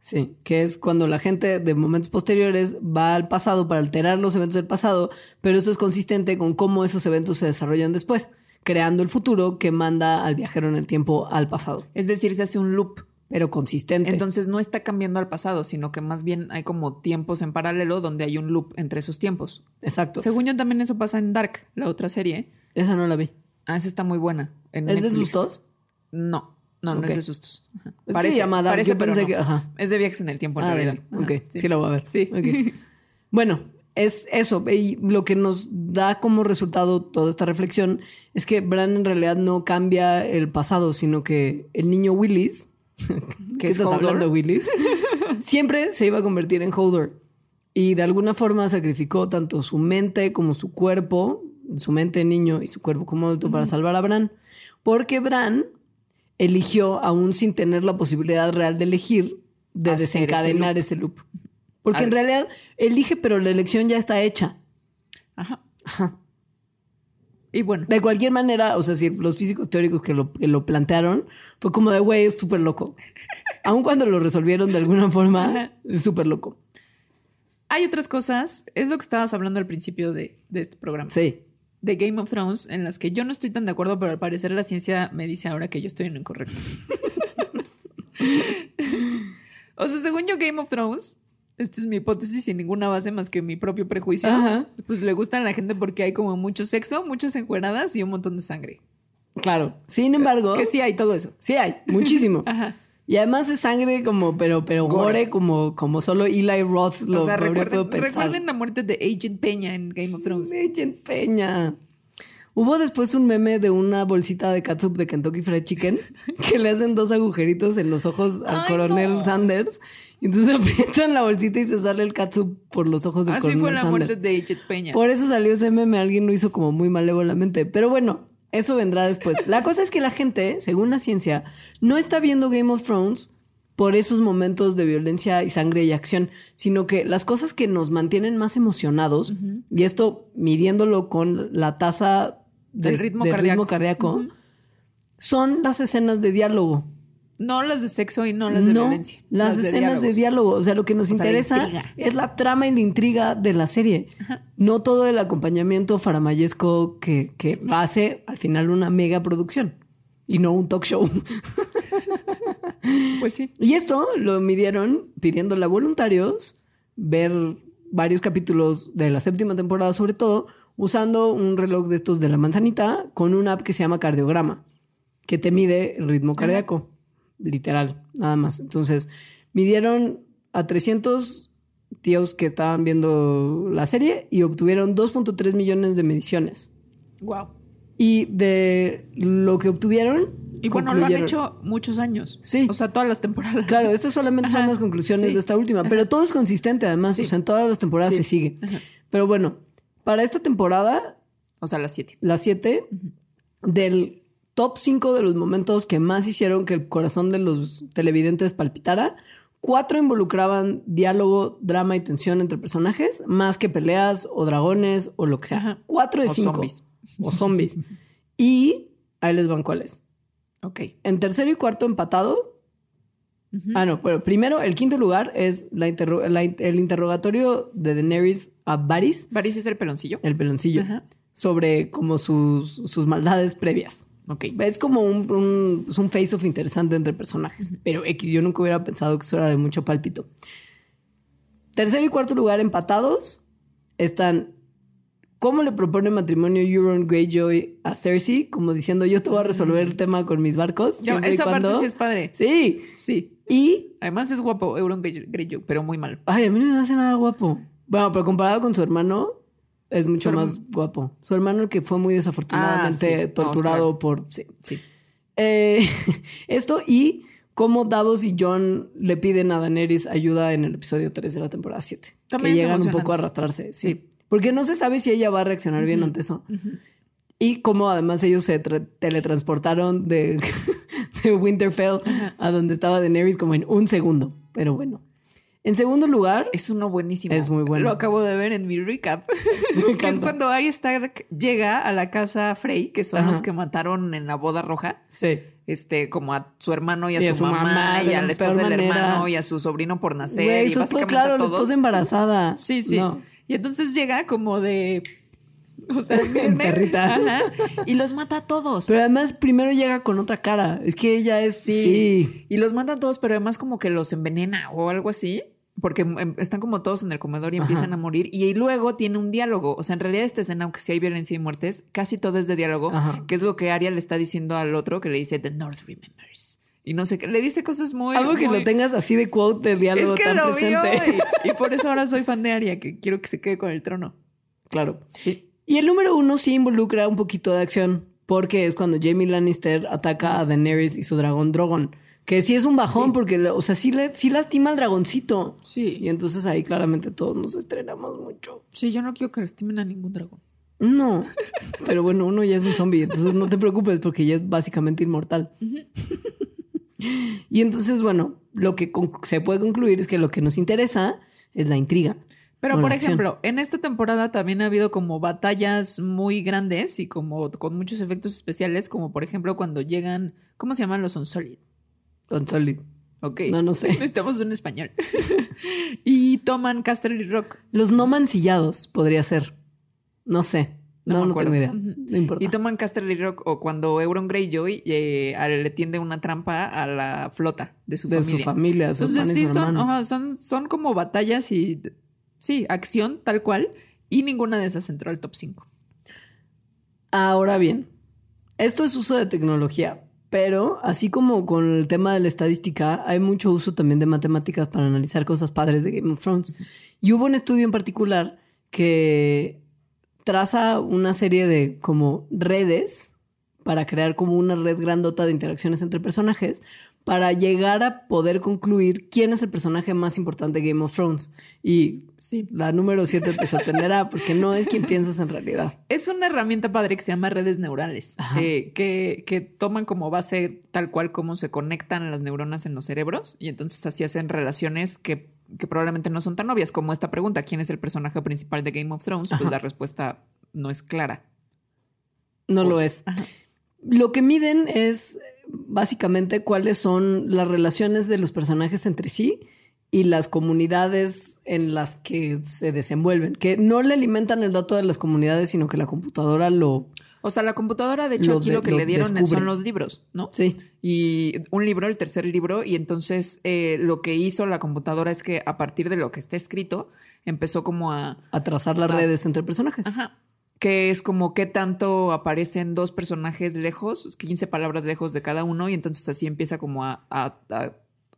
Sí, que es cuando la gente de momentos posteriores va al pasado para alterar los eventos del pasado, pero esto es consistente con cómo esos eventos se desarrollan después, creando el futuro que manda al viajero en el tiempo al pasado. Es decir, se hace un loop pero consistente. Entonces no está cambiando al pasado, sino que más bien hay como tiempos en paralelo donde hay un loop entre esos tiempos. Exacto. Según yo también eso pasa en Dark, la otra serie. Esa no la vi. Ah, esa está muy buena. en ¿Es de sustos? No, no, no es de sustos. Ajá. Es que se llama Dark, yo pensé que- ajá. Es de viajes en el tiempo en Ah, realidad. Ok, Ajá, sí. la voy a ver. Sí. Ok. Bueno, es eso. Y lo que nos da como resultado toda esta reflexión es que Bran en realidad no cambia el pasado, sino que el niño Willis, que es estás hablando Willis, siempre se iba a convertir en Hodor. Y de alguna forma sacrificó tanto su mente como su cuerpo, su mente de niño y su cuerpo como adulto para salvar a Bran. Porque Bran eligió, aún sin tener la posibilidad real de elegir, de Hacer ese desencadenar loop. ese loop. Porque en realidad elige, pero la elección ya está hecha. Ajá. Ajá. Y bueno, De cualquier manera, o sea, si los físicos teóricos que lo, que lo plantearon, fue como de, güey, es súper loco. Aun cuando lo resolvieron de alguna forma, es súper loco. hay otras cosas. Es lo que estabas hablando al principio de, de este programa. Sí. De Game of Thrones, en las que yo no estoy tan de acuerdo, pero al parecer la ciencia me dice ahora que yo estoy en lo incorrecto. o sea, según yo, Game of Thrones, esta es mi hipótesis sin ninguna base más que mi propio prejuicio. Ajá. Pues le gustan a la gente porque hay como mucho sexo, muchas encueradas y un montón de sangre. Claro. Sin embargo, Que sí hay todo eso. sí hay, muchísimo. Ajá. Y además es sangre como, pero, pero gore, Gore. como, como solo Eli Roth lo o sea, recuerden, recuerden la muerte de Agent Peña en Game of Thrones. Agent Peña. Hubo después un meme de una bolsita de catsup de Kentucky Fried Chicken que le hacen dos agujeritos en los ojos al Ay, coronel no. Sanders. Y entonces aprietan la bolsita y se sale el catsup por los ojos del Así fue la Sanders. muerte de Agent Peña. Por eso salió ese meme, alguien lo hizo como muy malévolamente. Pero bueno, eso vendrá después. La cosa es que la gente, según la ciencia, no está viendo Game of Thrones por esos momentos de violencia y sangre y acción, sino que las cosas que nos mantienen más emocionados, y esto midiéndolo con la tasa de- Del ritmo de cardíaco. cardíaco, son las escenas de diálogo. No las de sexo y no las de No, violencia. Las, escenas de diálogos. diálogo. O sea, lo que nos O sea, la interesa es la trama y la intriga de la serie. No todo el acompañamiento faramayesco que, que hace al final una mega producción y no un talk show. Pues sí. y esto lo midieron pidiéndole a voluntarios ver varios capítulos de la séptima temporada, sobre todo, usando un reloj de estos de la manzanita con una app que se llama cardiograma, que te mide el ritmo cardíaco, literal, nada más. Entonces, midieron a 300 tíos que estaban viendo la serie y obtuvieron 2.3 millones de mediciones. Wow. Y de lo que obtuvieron... Y bueno, lo han hecho muchos años. Sí. O sea, todas las temporadas. Claro, estas solamente son las conclusiones sí. de esta última, pero todo es consistente además, Sí. o sea, en todas las temporadas Sí. se sigue. Ajá. Pero bueno, para esta temporada, O sea, las siete. las siete, del top 5 de los momentos que más hicieron que el corazón de los televidentes palpitara, cuatro involucraban diálogo, drama y tensión entre personajes, más que peleas o dragones o lo que sea. Ajá. Cuatro de O cinco. zombies. O zombies. y ahí les van cuáles. Ok. En tercero y cuarto empatado. Ah, no, pero primero, el quinto lugar es la interro- la in- el interrogatorio de Daenerys a Varys, Varys es el peloncillo. el peloncillo, Ajá. sobre como sus, sus maldades previas. Ok. Es como un, un, un face-off interesante entre personajes. Pero X, yo nunca hubiera pensado que eso era de mucho pálpito. Tercero y cuarto lugar empatados están cómo le propone matrimonio Euron Greyjoy a Cersei, como diciendo yo te voy a resolver el tema con mis barcos. Ya, siempre y esa cuando- parte sí es padre. Sí. Sí. Y Además es guapo Euron Grey- Greyjoy, pero muy mal. Ay, a mí no me hace nada guapo. Bueno, pero comparado con su hermano, es mucho Su más guapo. Su hermano, el que fue muy desafortunadamente Ah, sí. torturado por. Sí. Sí. Eh, esto y cómo Davos y John le piden a Daenerys ayuda en el episodio 3 de la temporada 7. También que llegan un poco a arrastrarse. Sí. Sí. Porque no se sabe si ella va a reaccionar bien ante eso. Y cómo además ellos se tra- teletransportaron de, de Winterfell a donde estaba Daenerys como en un segundo. Pero bueno. En segundo lugar, Es uno buenísimo. Es muy bueno. Lo acabo de ver en mi recap. Que es cuando Arya Stark llega a la casa Frey, que son Ajá. los que mataron en la boda roja. sí. Este, como a su hermano y a, Y su, su mamá, mamá, y a la la esposa del hermano y a su sobrino por nacer. Güey, y básicamente claro, a la todos. esposa embarazada. Sí, sí. No. Y entonces llega como de O sea, En perrita. Ajá. Y los mata a todos. Pero además primero llega con otra cara. Es que ella es... Sí. Y los mata a todos, pero además como que los envenena o algo así. Porque em, están como todos en el comedor y Ajá. empiezan a morir. Y luego tiene un diálogo. O sea, en realidad esta escena, aunque sí hay violencia y muertes, casi todo es de diálogo. Ajá. Que es lo que Arya le está diciendo al otro, que le dice, The North remembers. Y no sé qué. Le dice cosas muy... Algo que muy- lo tengas así de quote de Es diálogo que tan lo presente. vio. Y, y por eso ahora soy fan de Arya, que quiero que se quede con el trono. Claro. Sí. Y el número uno sí involucra un poquito de acción, porque es cuando Jamie Lannister ataca a Daenerys y su dragón Drogon. Que sí es un bajón, Sí. porque, o sea, sí, le, sí lastima al dragoncito. Sí. Y entonces ahí claramente todos nos estrenamos mucho. Sí, yo no quiero que lastimen a ningún dragón. No, pero bueno, uno ya es un zombie, entonces no te preocupes porque ya es básicamente inmortal. Y entonces, bueno, lo que se puede concluir es que lo que nos interesa es la intriga. Pero, por acción. ejemplo, en esta temporada también ha habido como batallas muy grandes y como con muchos efectos especiales, como por ejemplo cuando llegan, ¿cómo se llaman los Unsolid? Con Solid. Ok. No, no sé. Necesitamos un español. y toman Casterly Rock. Los no mancillados podría ser. No sé. No No, me no, acuerdo. tengo idea. No importa. Y toman Casterly Rock o cuando Euron Greyjoy eh, le tiende una trampa a la flota de su de familia. su familia, Entonces sí son, son, son como batallas y sí, acción tal cual. Y ninguna de esas entró al top 5. Ahora bien, esto es uso de tecnología, pero así como con el tema de la estadística, hay mucho uso también de matemáticas para analizar cosas padres de Game of Thrones. Y hubo un estudio en particular que traza una serie de como redes para crear como una red grandota de interacciones entre personajes para llegar a poder concluir quién es el personaje más importante de Game of Thrones. Y Sí. la número 7 te sorprenderá porque no es quien piensas en realidad. Es una herramienta padre que se llama redes neurales, eh, que, que toman como base tal cual cómo se conectan las neuronas en los cerebros y entonces así hacen relaciones que, que probablemente no son tan obvias como esta pregunta, ¿quién es el personaje principal de Game of Thrones? Pues la respuesta no es clara. No lo es. ajá. Lo que miden es básicamente cuáles son las relaciones de los personajes entre sí y las comunidades en las que se desenvuelven, que no le alimentan el dato de las comunidades, sino que la computadora lo... O sea, la computadora, de hecho, Lo aquí de- lo que lo le dieron descubre. son los libros, ¿no? Sí, Y un libro, el tercer libro, y entonces eh, lo que hizo la computadora es que a partir de lo que está escrito, empezó como a, a trazar las redes entre personajes. Ajá. Que es como qué tanto aparecen dos personajes lejos, 15 palabras lejos de cada uno, y entonces así empieza como a, a- a-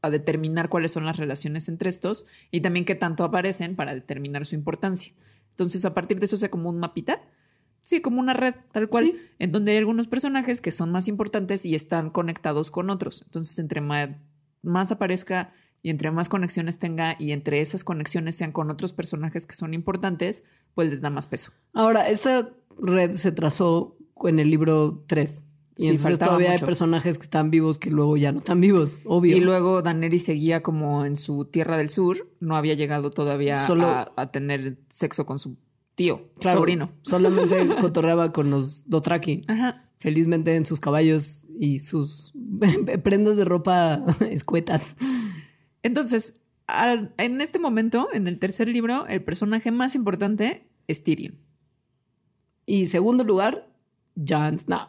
a determinar cuáles son las relaciones entre estos y también qué tanto aparecen para determinar su importancia. Entonces, a partir de eso, sea como un mapita. Sí, como una red, tal cual, Sí. en donde hay algunos personajes que son más importantes y están conectados con otros. Entonces, entre más aparezca y entre más conexiones tenga y entre esas conexiones sean con otros personajes que son importantes, pues les da más peso. Ahora, esta red se trazó en el libro 3. Y Sí, entonces todavía mucho. hay personajes que están vivos que luego ya no están vivos, obvio. Y luego Daenerys seguía como en su tierra del sur, no había llegado todavía Solo- a, a tener sexo con su tío, Claro, sobrino. Solamente cotorreaba con los Dotraki. Ajá. felizmente en sus caballos y sus prendas de ropa escuetas. Entonces, al- en este momento, en el tercer libro, el personaje más importante es Tyrion. Y segundo lugar, Jon Snow.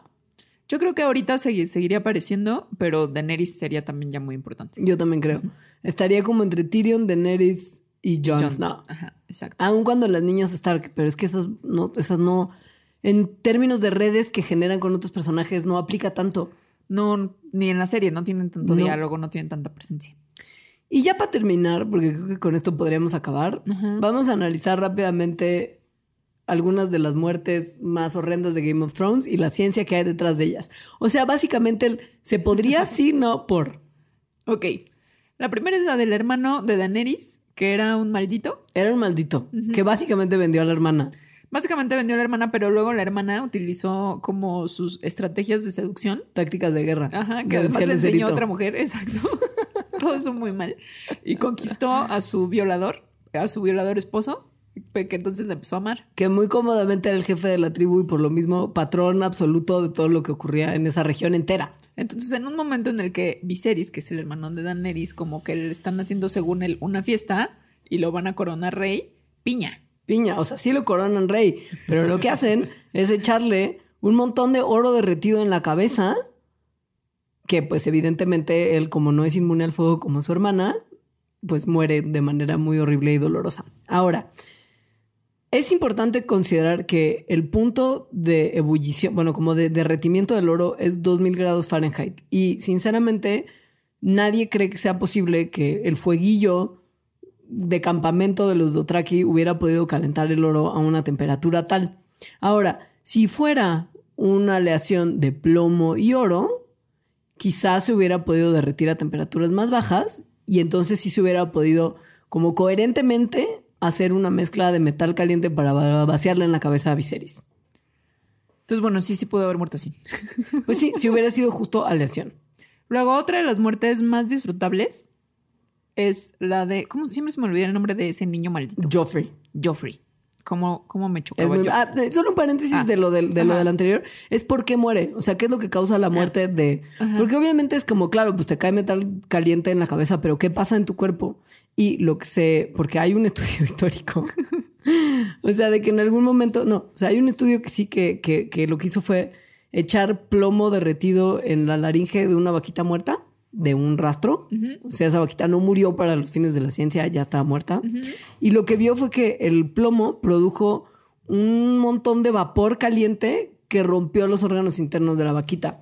Yo creo que ahorita segui- seguiría apareciendo, pero Daenerys sería también ya muy importante. Yo también creo. Estaría como entre Tyrion, Daenerys y Jon Snow. Ajá, exacto. Aun cuando las niñas Stark, pero es que esas no, esas no, en términos de redes que generan con otros personajes, no aplica tanto. No, ni en la serie, no tienen tanto No. diálogo, no tienen tanta presencia. Y ya para terminar, porque creo que con esto podríamos acabar, Ajá. vamos a analizar rápidamente algunas de las muertes más horrendas de Game of Thrones y la ciencia que hay detrás de ellas. O sea, básicamente se podría sí, no, por. Ok. La primera es la del hermano de Daenerys, que era un maldito. Era un maldito que básicamente vendió a la hermana. Básicamente vendió a la hermana, pero luego la hermana utilizó como sus estrategias de seducción. Tácticas de guerra. Ajá, que además le enseñó a otra mujer, exacto. Todo eso muy mal. Y conquistó a su violador, a su violador esposo, que entonces le empezó a amar. Que muy cómodamente era el jefe de la tribu y por lo mismo patrón absoluto de todo lo que ocurría en esa región entera. Entonces, en un momento en el que Viserys, que es el hermano de Daenerys, como que le están haciendo según él una fiesta y lo van a coronar rey, piña. piña. O sea, sí lo coronan rey, pero lo que hacen es echarle un montón de oro derretido en la cabeza, que pues evidentemente él, como no es inmune al fuego como su hermana, pues muere de manera muy horrible y dolorosa. Ahora, es importante considerar que el punto de ebullición, bueno, como de derretimiento del oro es 2000 grados Fahrenheit. Y sinceramente, nadie cree que sea posible que el fueguillo de campamento de los Dothraki hubiera podido calentar el oro a una temperatura tal. Ahora, si fuera una aleación de plomo y oro, quizás se hubiera podido derretir a temperaturas más bajas y entonces sí se hubiera podido como coherentemente hacer una mezcla de metal caliente para vaciarle en la cabeza a Viserys. Entonces, bueno, sí, sí pudo haber muerto así. Pues sí, si hubiera sido justo aleación. Luego, otra de las muertes más disfrutables es la de. ¿Cómo siempre se me olvida el nombre de ese niño maldito? Joffrey. Joffrey. ¿Cómo, cómo me chocaba muy- yo? ah, eh, solo un paréntesis Ah. de lo del, de lo del anterior. Es por qué muere. O sea, qué es lo que causa la muerte de. Porque obviamente es como, claro, pues te cae metal caliente en la cabeza, pero ¿qué pasa en tu cuerpo? Y lo que se. Porque hay un estudio histórico. o sea, de que en algún momento. No, o sea, hay un estudio que sí que, que, que lo que hizo fue echar plomo derretido en la laringe de una vaquita muerta, de un rastro. O sea, esa vaquita no murió para los fines de la ciencia, ya estaba muerta. Y lo que vio fue que el plomo produjo un montón de vapor caliente que rompió los órganos internos de la vaquita.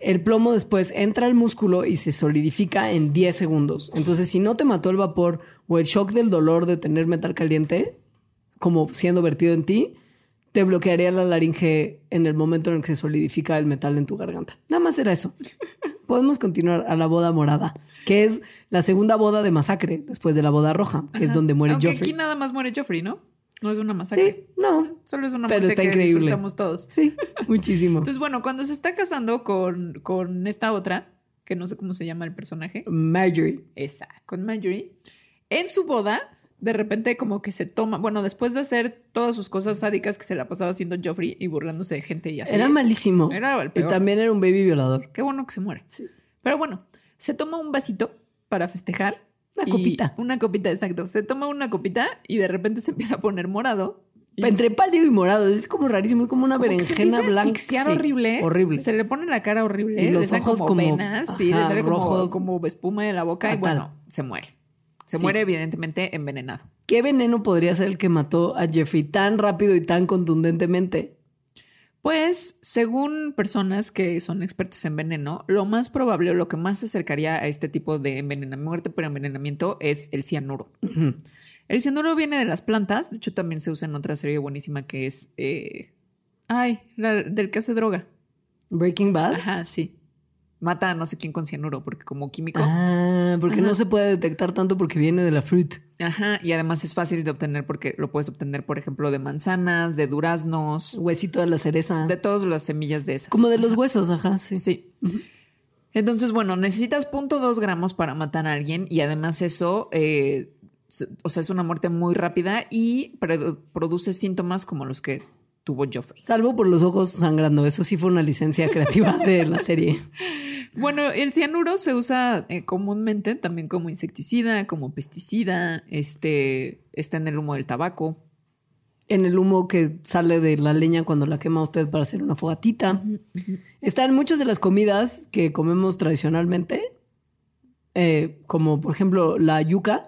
El plomo después entra al músculo y se solidifica en 10 segundos. Entonces, si no te mató el vapor o el shock del dolor de tener metal caliente, como siendo vertido en ti, te bloquearía la laringe en el momento en el que se solidifica el metal en tu garganta. Nada más era eso. Podemos continuar a la boda morada, que es la segunda boda de masacre después de la boda roja, que es donde muere Aunque Joffrey. aquí nada más muere Joffrey, ¿no? No es una masacre. Sí, no, Solo es una Pero muerte está que increíble. disfrutamos todos. sí, muchísimo. Entonces, bueno, cuando se está casando con, con esta otra, que no sé cómo se llama el personaje, Marjorie. esa, con Marjorie, en su boda, de repente como que se toma, bueno, después de hacer todas sus cosas sádicas que se la pasaba haciendo Joffrey y burlándose de gente y así. Era malísimo. Era el y peor. también era un baby violador. Qué bueno que se muere. Pero bueno, se toma un vasito para festejar. Una y- copita. Una copita, exacto. Se toma una copita y de repente se empieza a poner morado. Y Entre pálido y morado. Es como rarísimo. Es como una como berenjena blanca. Sí, horrible. Horrible. Se le pone la cara horrible. Y los le ojos como- venas. sí, le sale como, rojos. como espuma de la boca. Y bueno, se muere. Se Sí. muere evidentemente envenenado. ¿Qué veneno podría ser el que mató a Jeffrey tan rápido y tan contundentemente? Pues, según personas que son expertas en veneno, lo más probable o lo que más se acercaría a este tipo de envenenamiento, muerte por envenenamiento, es el cianuro. El cianuro viene de las plantas, de hecho también se usa en otra serie buenísima que es... eh, Ay, la del que hace droga. Breaking Bad. Ajá, sí. Mata a no sé quién con cianuro, porque como químico... Ah, porque Ajá. no se puede detectar tanto porque viene de la fruit. Ajá, y además es fácil de obtener porque lo puedes obtener, por ejemplo, de manzanas, de duraznos, Huesito de la cereza. de todas las semillas de esas. Como de los Ajá. huesos, ajá, sí. Sí. Entonces, bueno, necesitas 0.2 gramos para matar a alguien y además eso, eh, o sea, es una muerte muy rápida y produ- produce síntomas como los que tuvo Joffrey. Salvo por los ojos sangrando. Eso sí fue una licencia creativa de la serie. Bueno, el cianuro se usa eh, comúnmente también como insecticida, como pesticida, este, está en el humo del tabaco. En el humo que sale de la leña cuando la quema usted para hacer una fogatita. Está en muchas de las comidas que comemos tradicionalmente. eh, como por ejemplo la yuca,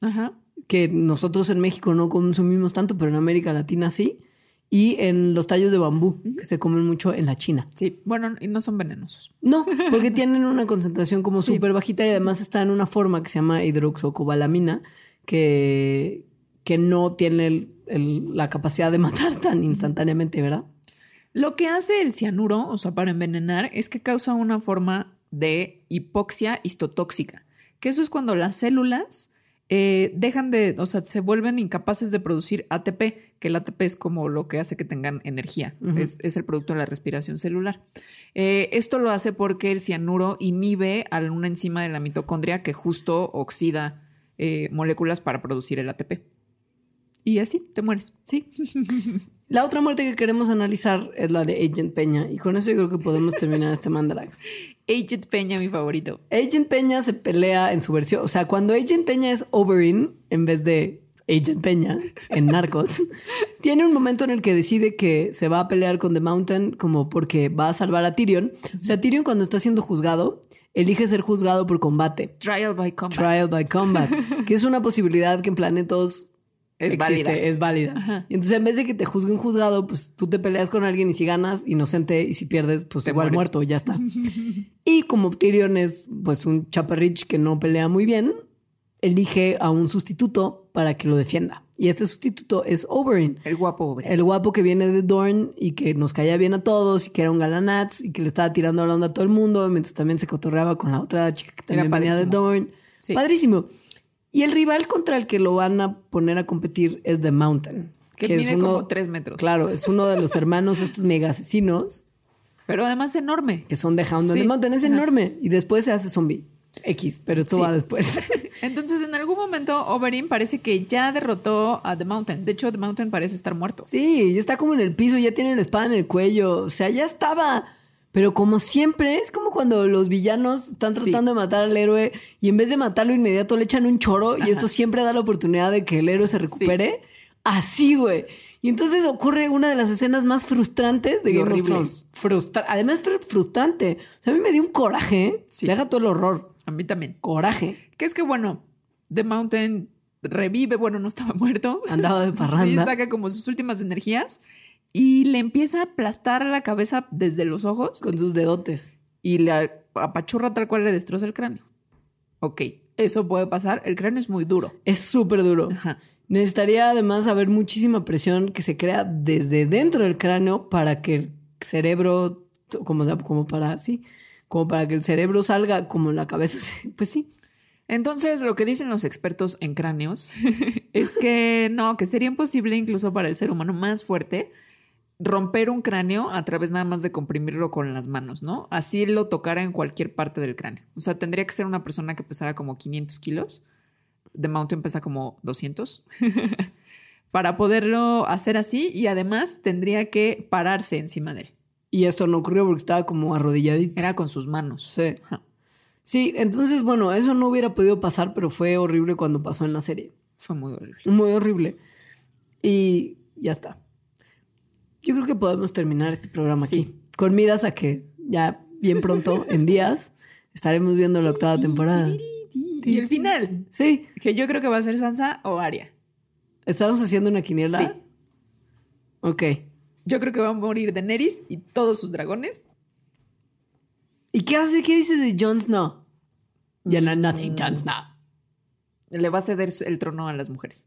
Ajá. que nosotros en México no consumimos tanto, pero en América Latina sí. Y en los tallos de bambú, que se comen mucho en la China. Sí, bueno, y no son venenosos. No, porque tienen una concentración como Sí. súper bajita y además está en una forma que se llama hidroxocobalamina, que, que no tiene el- el- la capacidad de matar tan instantáneamente, ¿verdad? Lo que hace el cianuro, o sea, para envenenar, es que causa una forma de hipoxia histotóxica, que eso es cuando las células eh, dejan de, o sea, se vuelven incapaces de producir ATP, que el ATP es como lo que hace que tengan energía, es, es el producto de la respiración celular. Eh, esto lo hace porque el cianuro inhibe a una enzima de la mitocondria que justo oxida eh, moléculas para producir el ATP. Y así te mueres. Sí. La otra muerte que queremos analizar es la de Agent Peña. Y con eso yo creo que podemos terminar este Mandarax. Agent Peña, mi favorito. Agent Peña se pelea en su versión. O sea, cuando Agent Peña es Oberyn en vez de Agent Peña, en Narcos, tiene un momento en el que decide que se va a pelear con The Mountain como porque va a salvar a Tyrion. O sea, Tyrion cuando está siendo juzgado, elige ser juzgado por combate. Trial by combat. Trial by combat, que es una posibilidad que en planetos Es existe, válida. es válida. Ajá. Y entonces en vez de que te juzgue un juzgado, pues tú te peleas con alguien y si ganas, inocente, y si pierdes, pues Te igual mueres. muerto, ya está. y como Tyrion es pues un chaparrich que no pelea muy bien, elige a un sustituto para que lo defienda. Y este sustituto es Oberyn. El guapo Oberyn. El guapo que viene de Dorne y que nos caía bien a todos y que era un galanaz y que le estaba tirando la onda a todo el mundo, mientras también se cotorreaba con la otra chica que también venía de. Dorne. Sí. Padrísimo. Y el rival contra el que lo van a poner a competir es The Mountain. Que es mide uno- como tres metros. Claro, es uno de los hermanos, estos mega asesinos, Pero además enorme. que son de Hound Sí. the Mountain. Es enorme. Y después se hace zombie. X, pero esto Sí. va después. Entonces, en algún momento, Oberyn parece que ya derrotó a The Mountain. De hecho, The Mountain parece estar muerto. Sí, ya está como en el piso, ya tiene la espada en el cuello, o sea, ya estaba. Pero como siempre, es como cuando los villanos están Sí. tratando de matar al héroe y en vez de matarlo inmediato le echan un choro y esto siempre da la oportunidad de que el héroe se recupere. Así, güey. Y entonces ocurre una de las escenas más frustrantes de Game of horribles. Thrones. Frustra- Además, fue frustrante. O sea, a mí me dio un coraje. ¿eh? Sí. Deja todo el horror. A mí también. Coraje. Que es que, bueno, The Mountain revive, bueno, no estaba muerto. Andaba de parranda. Sí, saca como sus últimas energías y le empieza a aplastar la cabeza desde los ojos Con sus dedotes. y la apachurra tal cual le destroza el cráneo. Ok, eso puede pasar. El cráneo es muy duro. Es súper duro. Ajá. Necesitaría además haber muchísima presión que se crea desde dentro del cráneo para que el cerebro, como, sea, como para, sí, como para que el cerebro salga como la cabeza. Pues sí. Entonces, lo que dicen los expertos en cráneos es que no, que sería imposible incluso para el ser humano más fuerte romper un cráneo a través nada más de comprimirlo con las manos, ¿no? Así lo tocara en cualquier parte del cráneo. O sea, tendría que ser una persona que pesara como 500 kilos. The Mountain pesa como 200. para poderlo hacer así y además tendría que pararse encima de él. Y esto no ocurrió porque estaba como arrodilladito. Era con sus manos. Sí. Ajá. Sí, entonces, bueno, eso no hubiera podido pasar, pero fue horrible cuando pasó en la serie. Fue muy horrible. Muy horrible. Y ya está. Yo creo que podemos terminar este programa Sí. aquí. Con miras a que ya bien pronto, en días, estaremos viendo la octava temporada. Y el final, Sí. que yo creo que va a ser Sansa o Arya. ¿Estamos haciendo una quiniela? Sí. Ok. Yo creo que va a morir Daenerys y todos sus dragones. ¿Y qué hace? ¿Qué dices de Jon Snow? Ya no, nothing, Mm. Jon Snow. Le va a ceder el trono a las mujeres.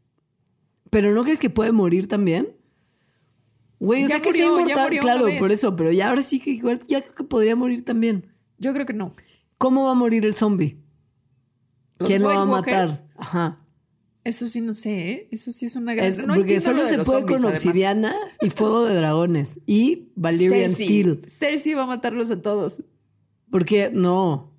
¿Pero no crees que puede morir también? Güey, o Ya sea que sí murió, ya inmortal, murió claro, por eso, pero ya ahora sí que igual ya creo que podría morir también. Yo creo que no. ¿Cómo va a morir el zombie? ¿Quién lo va a matar? Walkers, Ajá. Eso sí no sé, ¿eh? Eso sí es una gran... Es- no porque solo lo de se los puede zombies, con además. obsidiana y fuego de dragones y Valyrian Cersei. Steel. Cersei va a matarlos a todos. Porque no.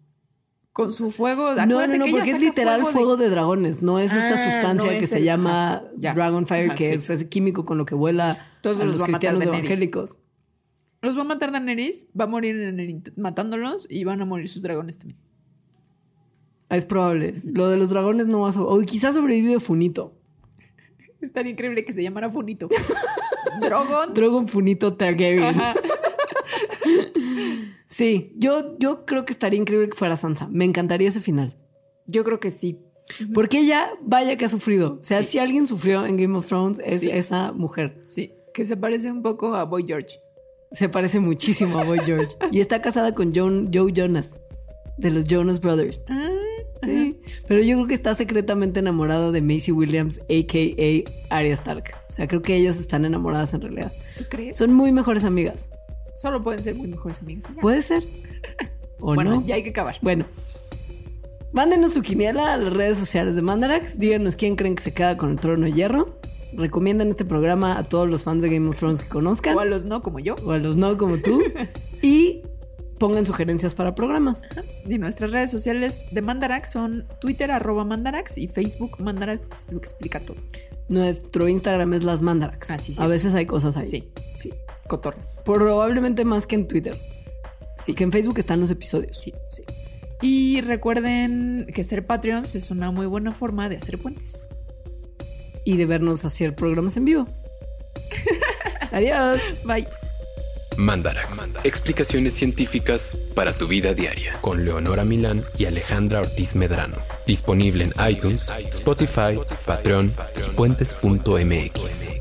Con su fuego... No, no, no, que ella porque es literal fuego de... de- dragones. No es esta Ah, sustancia no que es se el- llama ajá, ya. Dragonfire, Ajá, que sí. es ese químico con lo que vuela Entonces a los los va a matar cristianos Daenerys. evangélicos. Los va a matar Daenerys, va a morir en el matándolos y van a morir sus dragones también. Es probable. Lo de los dragones no va a... O quizás sobrevive Funito. Estaría increíble que se llamara Funito. Drogon. Dragon Funito Targaryen. Sí, yo, yo creo que estaría increíble que fuera Sansa. Me encantaría ese final. Yo creo que sí. Porque ella, vaya que ha sufrido. O sea, Sí. si alguien sufrió en Game of Thrones, es Sí. esa mujer. Sí. Que se parece un poco a Boy George. Se parece muchísimo a Boy George. y está casada con John, Joe Jonas, de los Jonas Brothers. Ah, Sí. Pero yo creo que está secretamente enamorada de Macy Williams, a.k.a. Arya Stark. O sea, creo que ellas están enamoradas en realidad. ¿Tú crees? Son muy mejores amigas. Solo pueden ser muy mejores amigas. ya. ¿Puede ser? ¿O bueno, no? ya hay que acabar. Bueno. Mándenos su quiniela a las redes sociales de Mandarax. Díganos quién creen que se queda con el trono de hierro. Recomiendan este programa a todos los fans de Game of Thrones que conozcan. O a los no, como yo. o a los no como tú. y pongan sugerencias para programas. Y nuestras redes sociales de Mandarax son Twitter, arroba Mandarax y Facebook Mandarax lo explica todo. Nuestro Instagram es las Mandarax. Ah, sí, sí. A veces hay cosas ahí. Sí, Sí. cotorras. Probablemente más que en Twitter. Sí. Que en Facebook están los episodios. Sí, sí. Y recuerden que ser Patreons es una muy buena forma de hacer puentes. Y de vernos hacer programas en vivo. Adiós. Bye. Mandarax. Explicaciones científicas para tu vida diaria. Con Leonora Milán y Alejandra Ortiz Medrano. Disponible en iTunes, Spotify, Patreon y puentes.mx.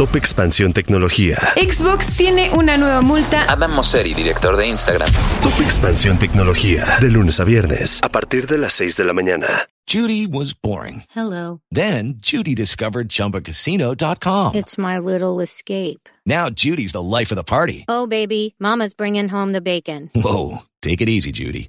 Top Expansión Tecnología. Xbox tiene una nueva multa. Adam Mosseri, director de Instagram. Top Expansión Tecnología. De lunes a viernes, a partir de las 6 de la mañana. Judy was boring. Hello. Then Judy discovered ChumbaCasino.com. It's my little escape. Now Judy's the life of the party. Oh, baby, Mama's bringing home the bacon. Whoa, take it easy, Judy.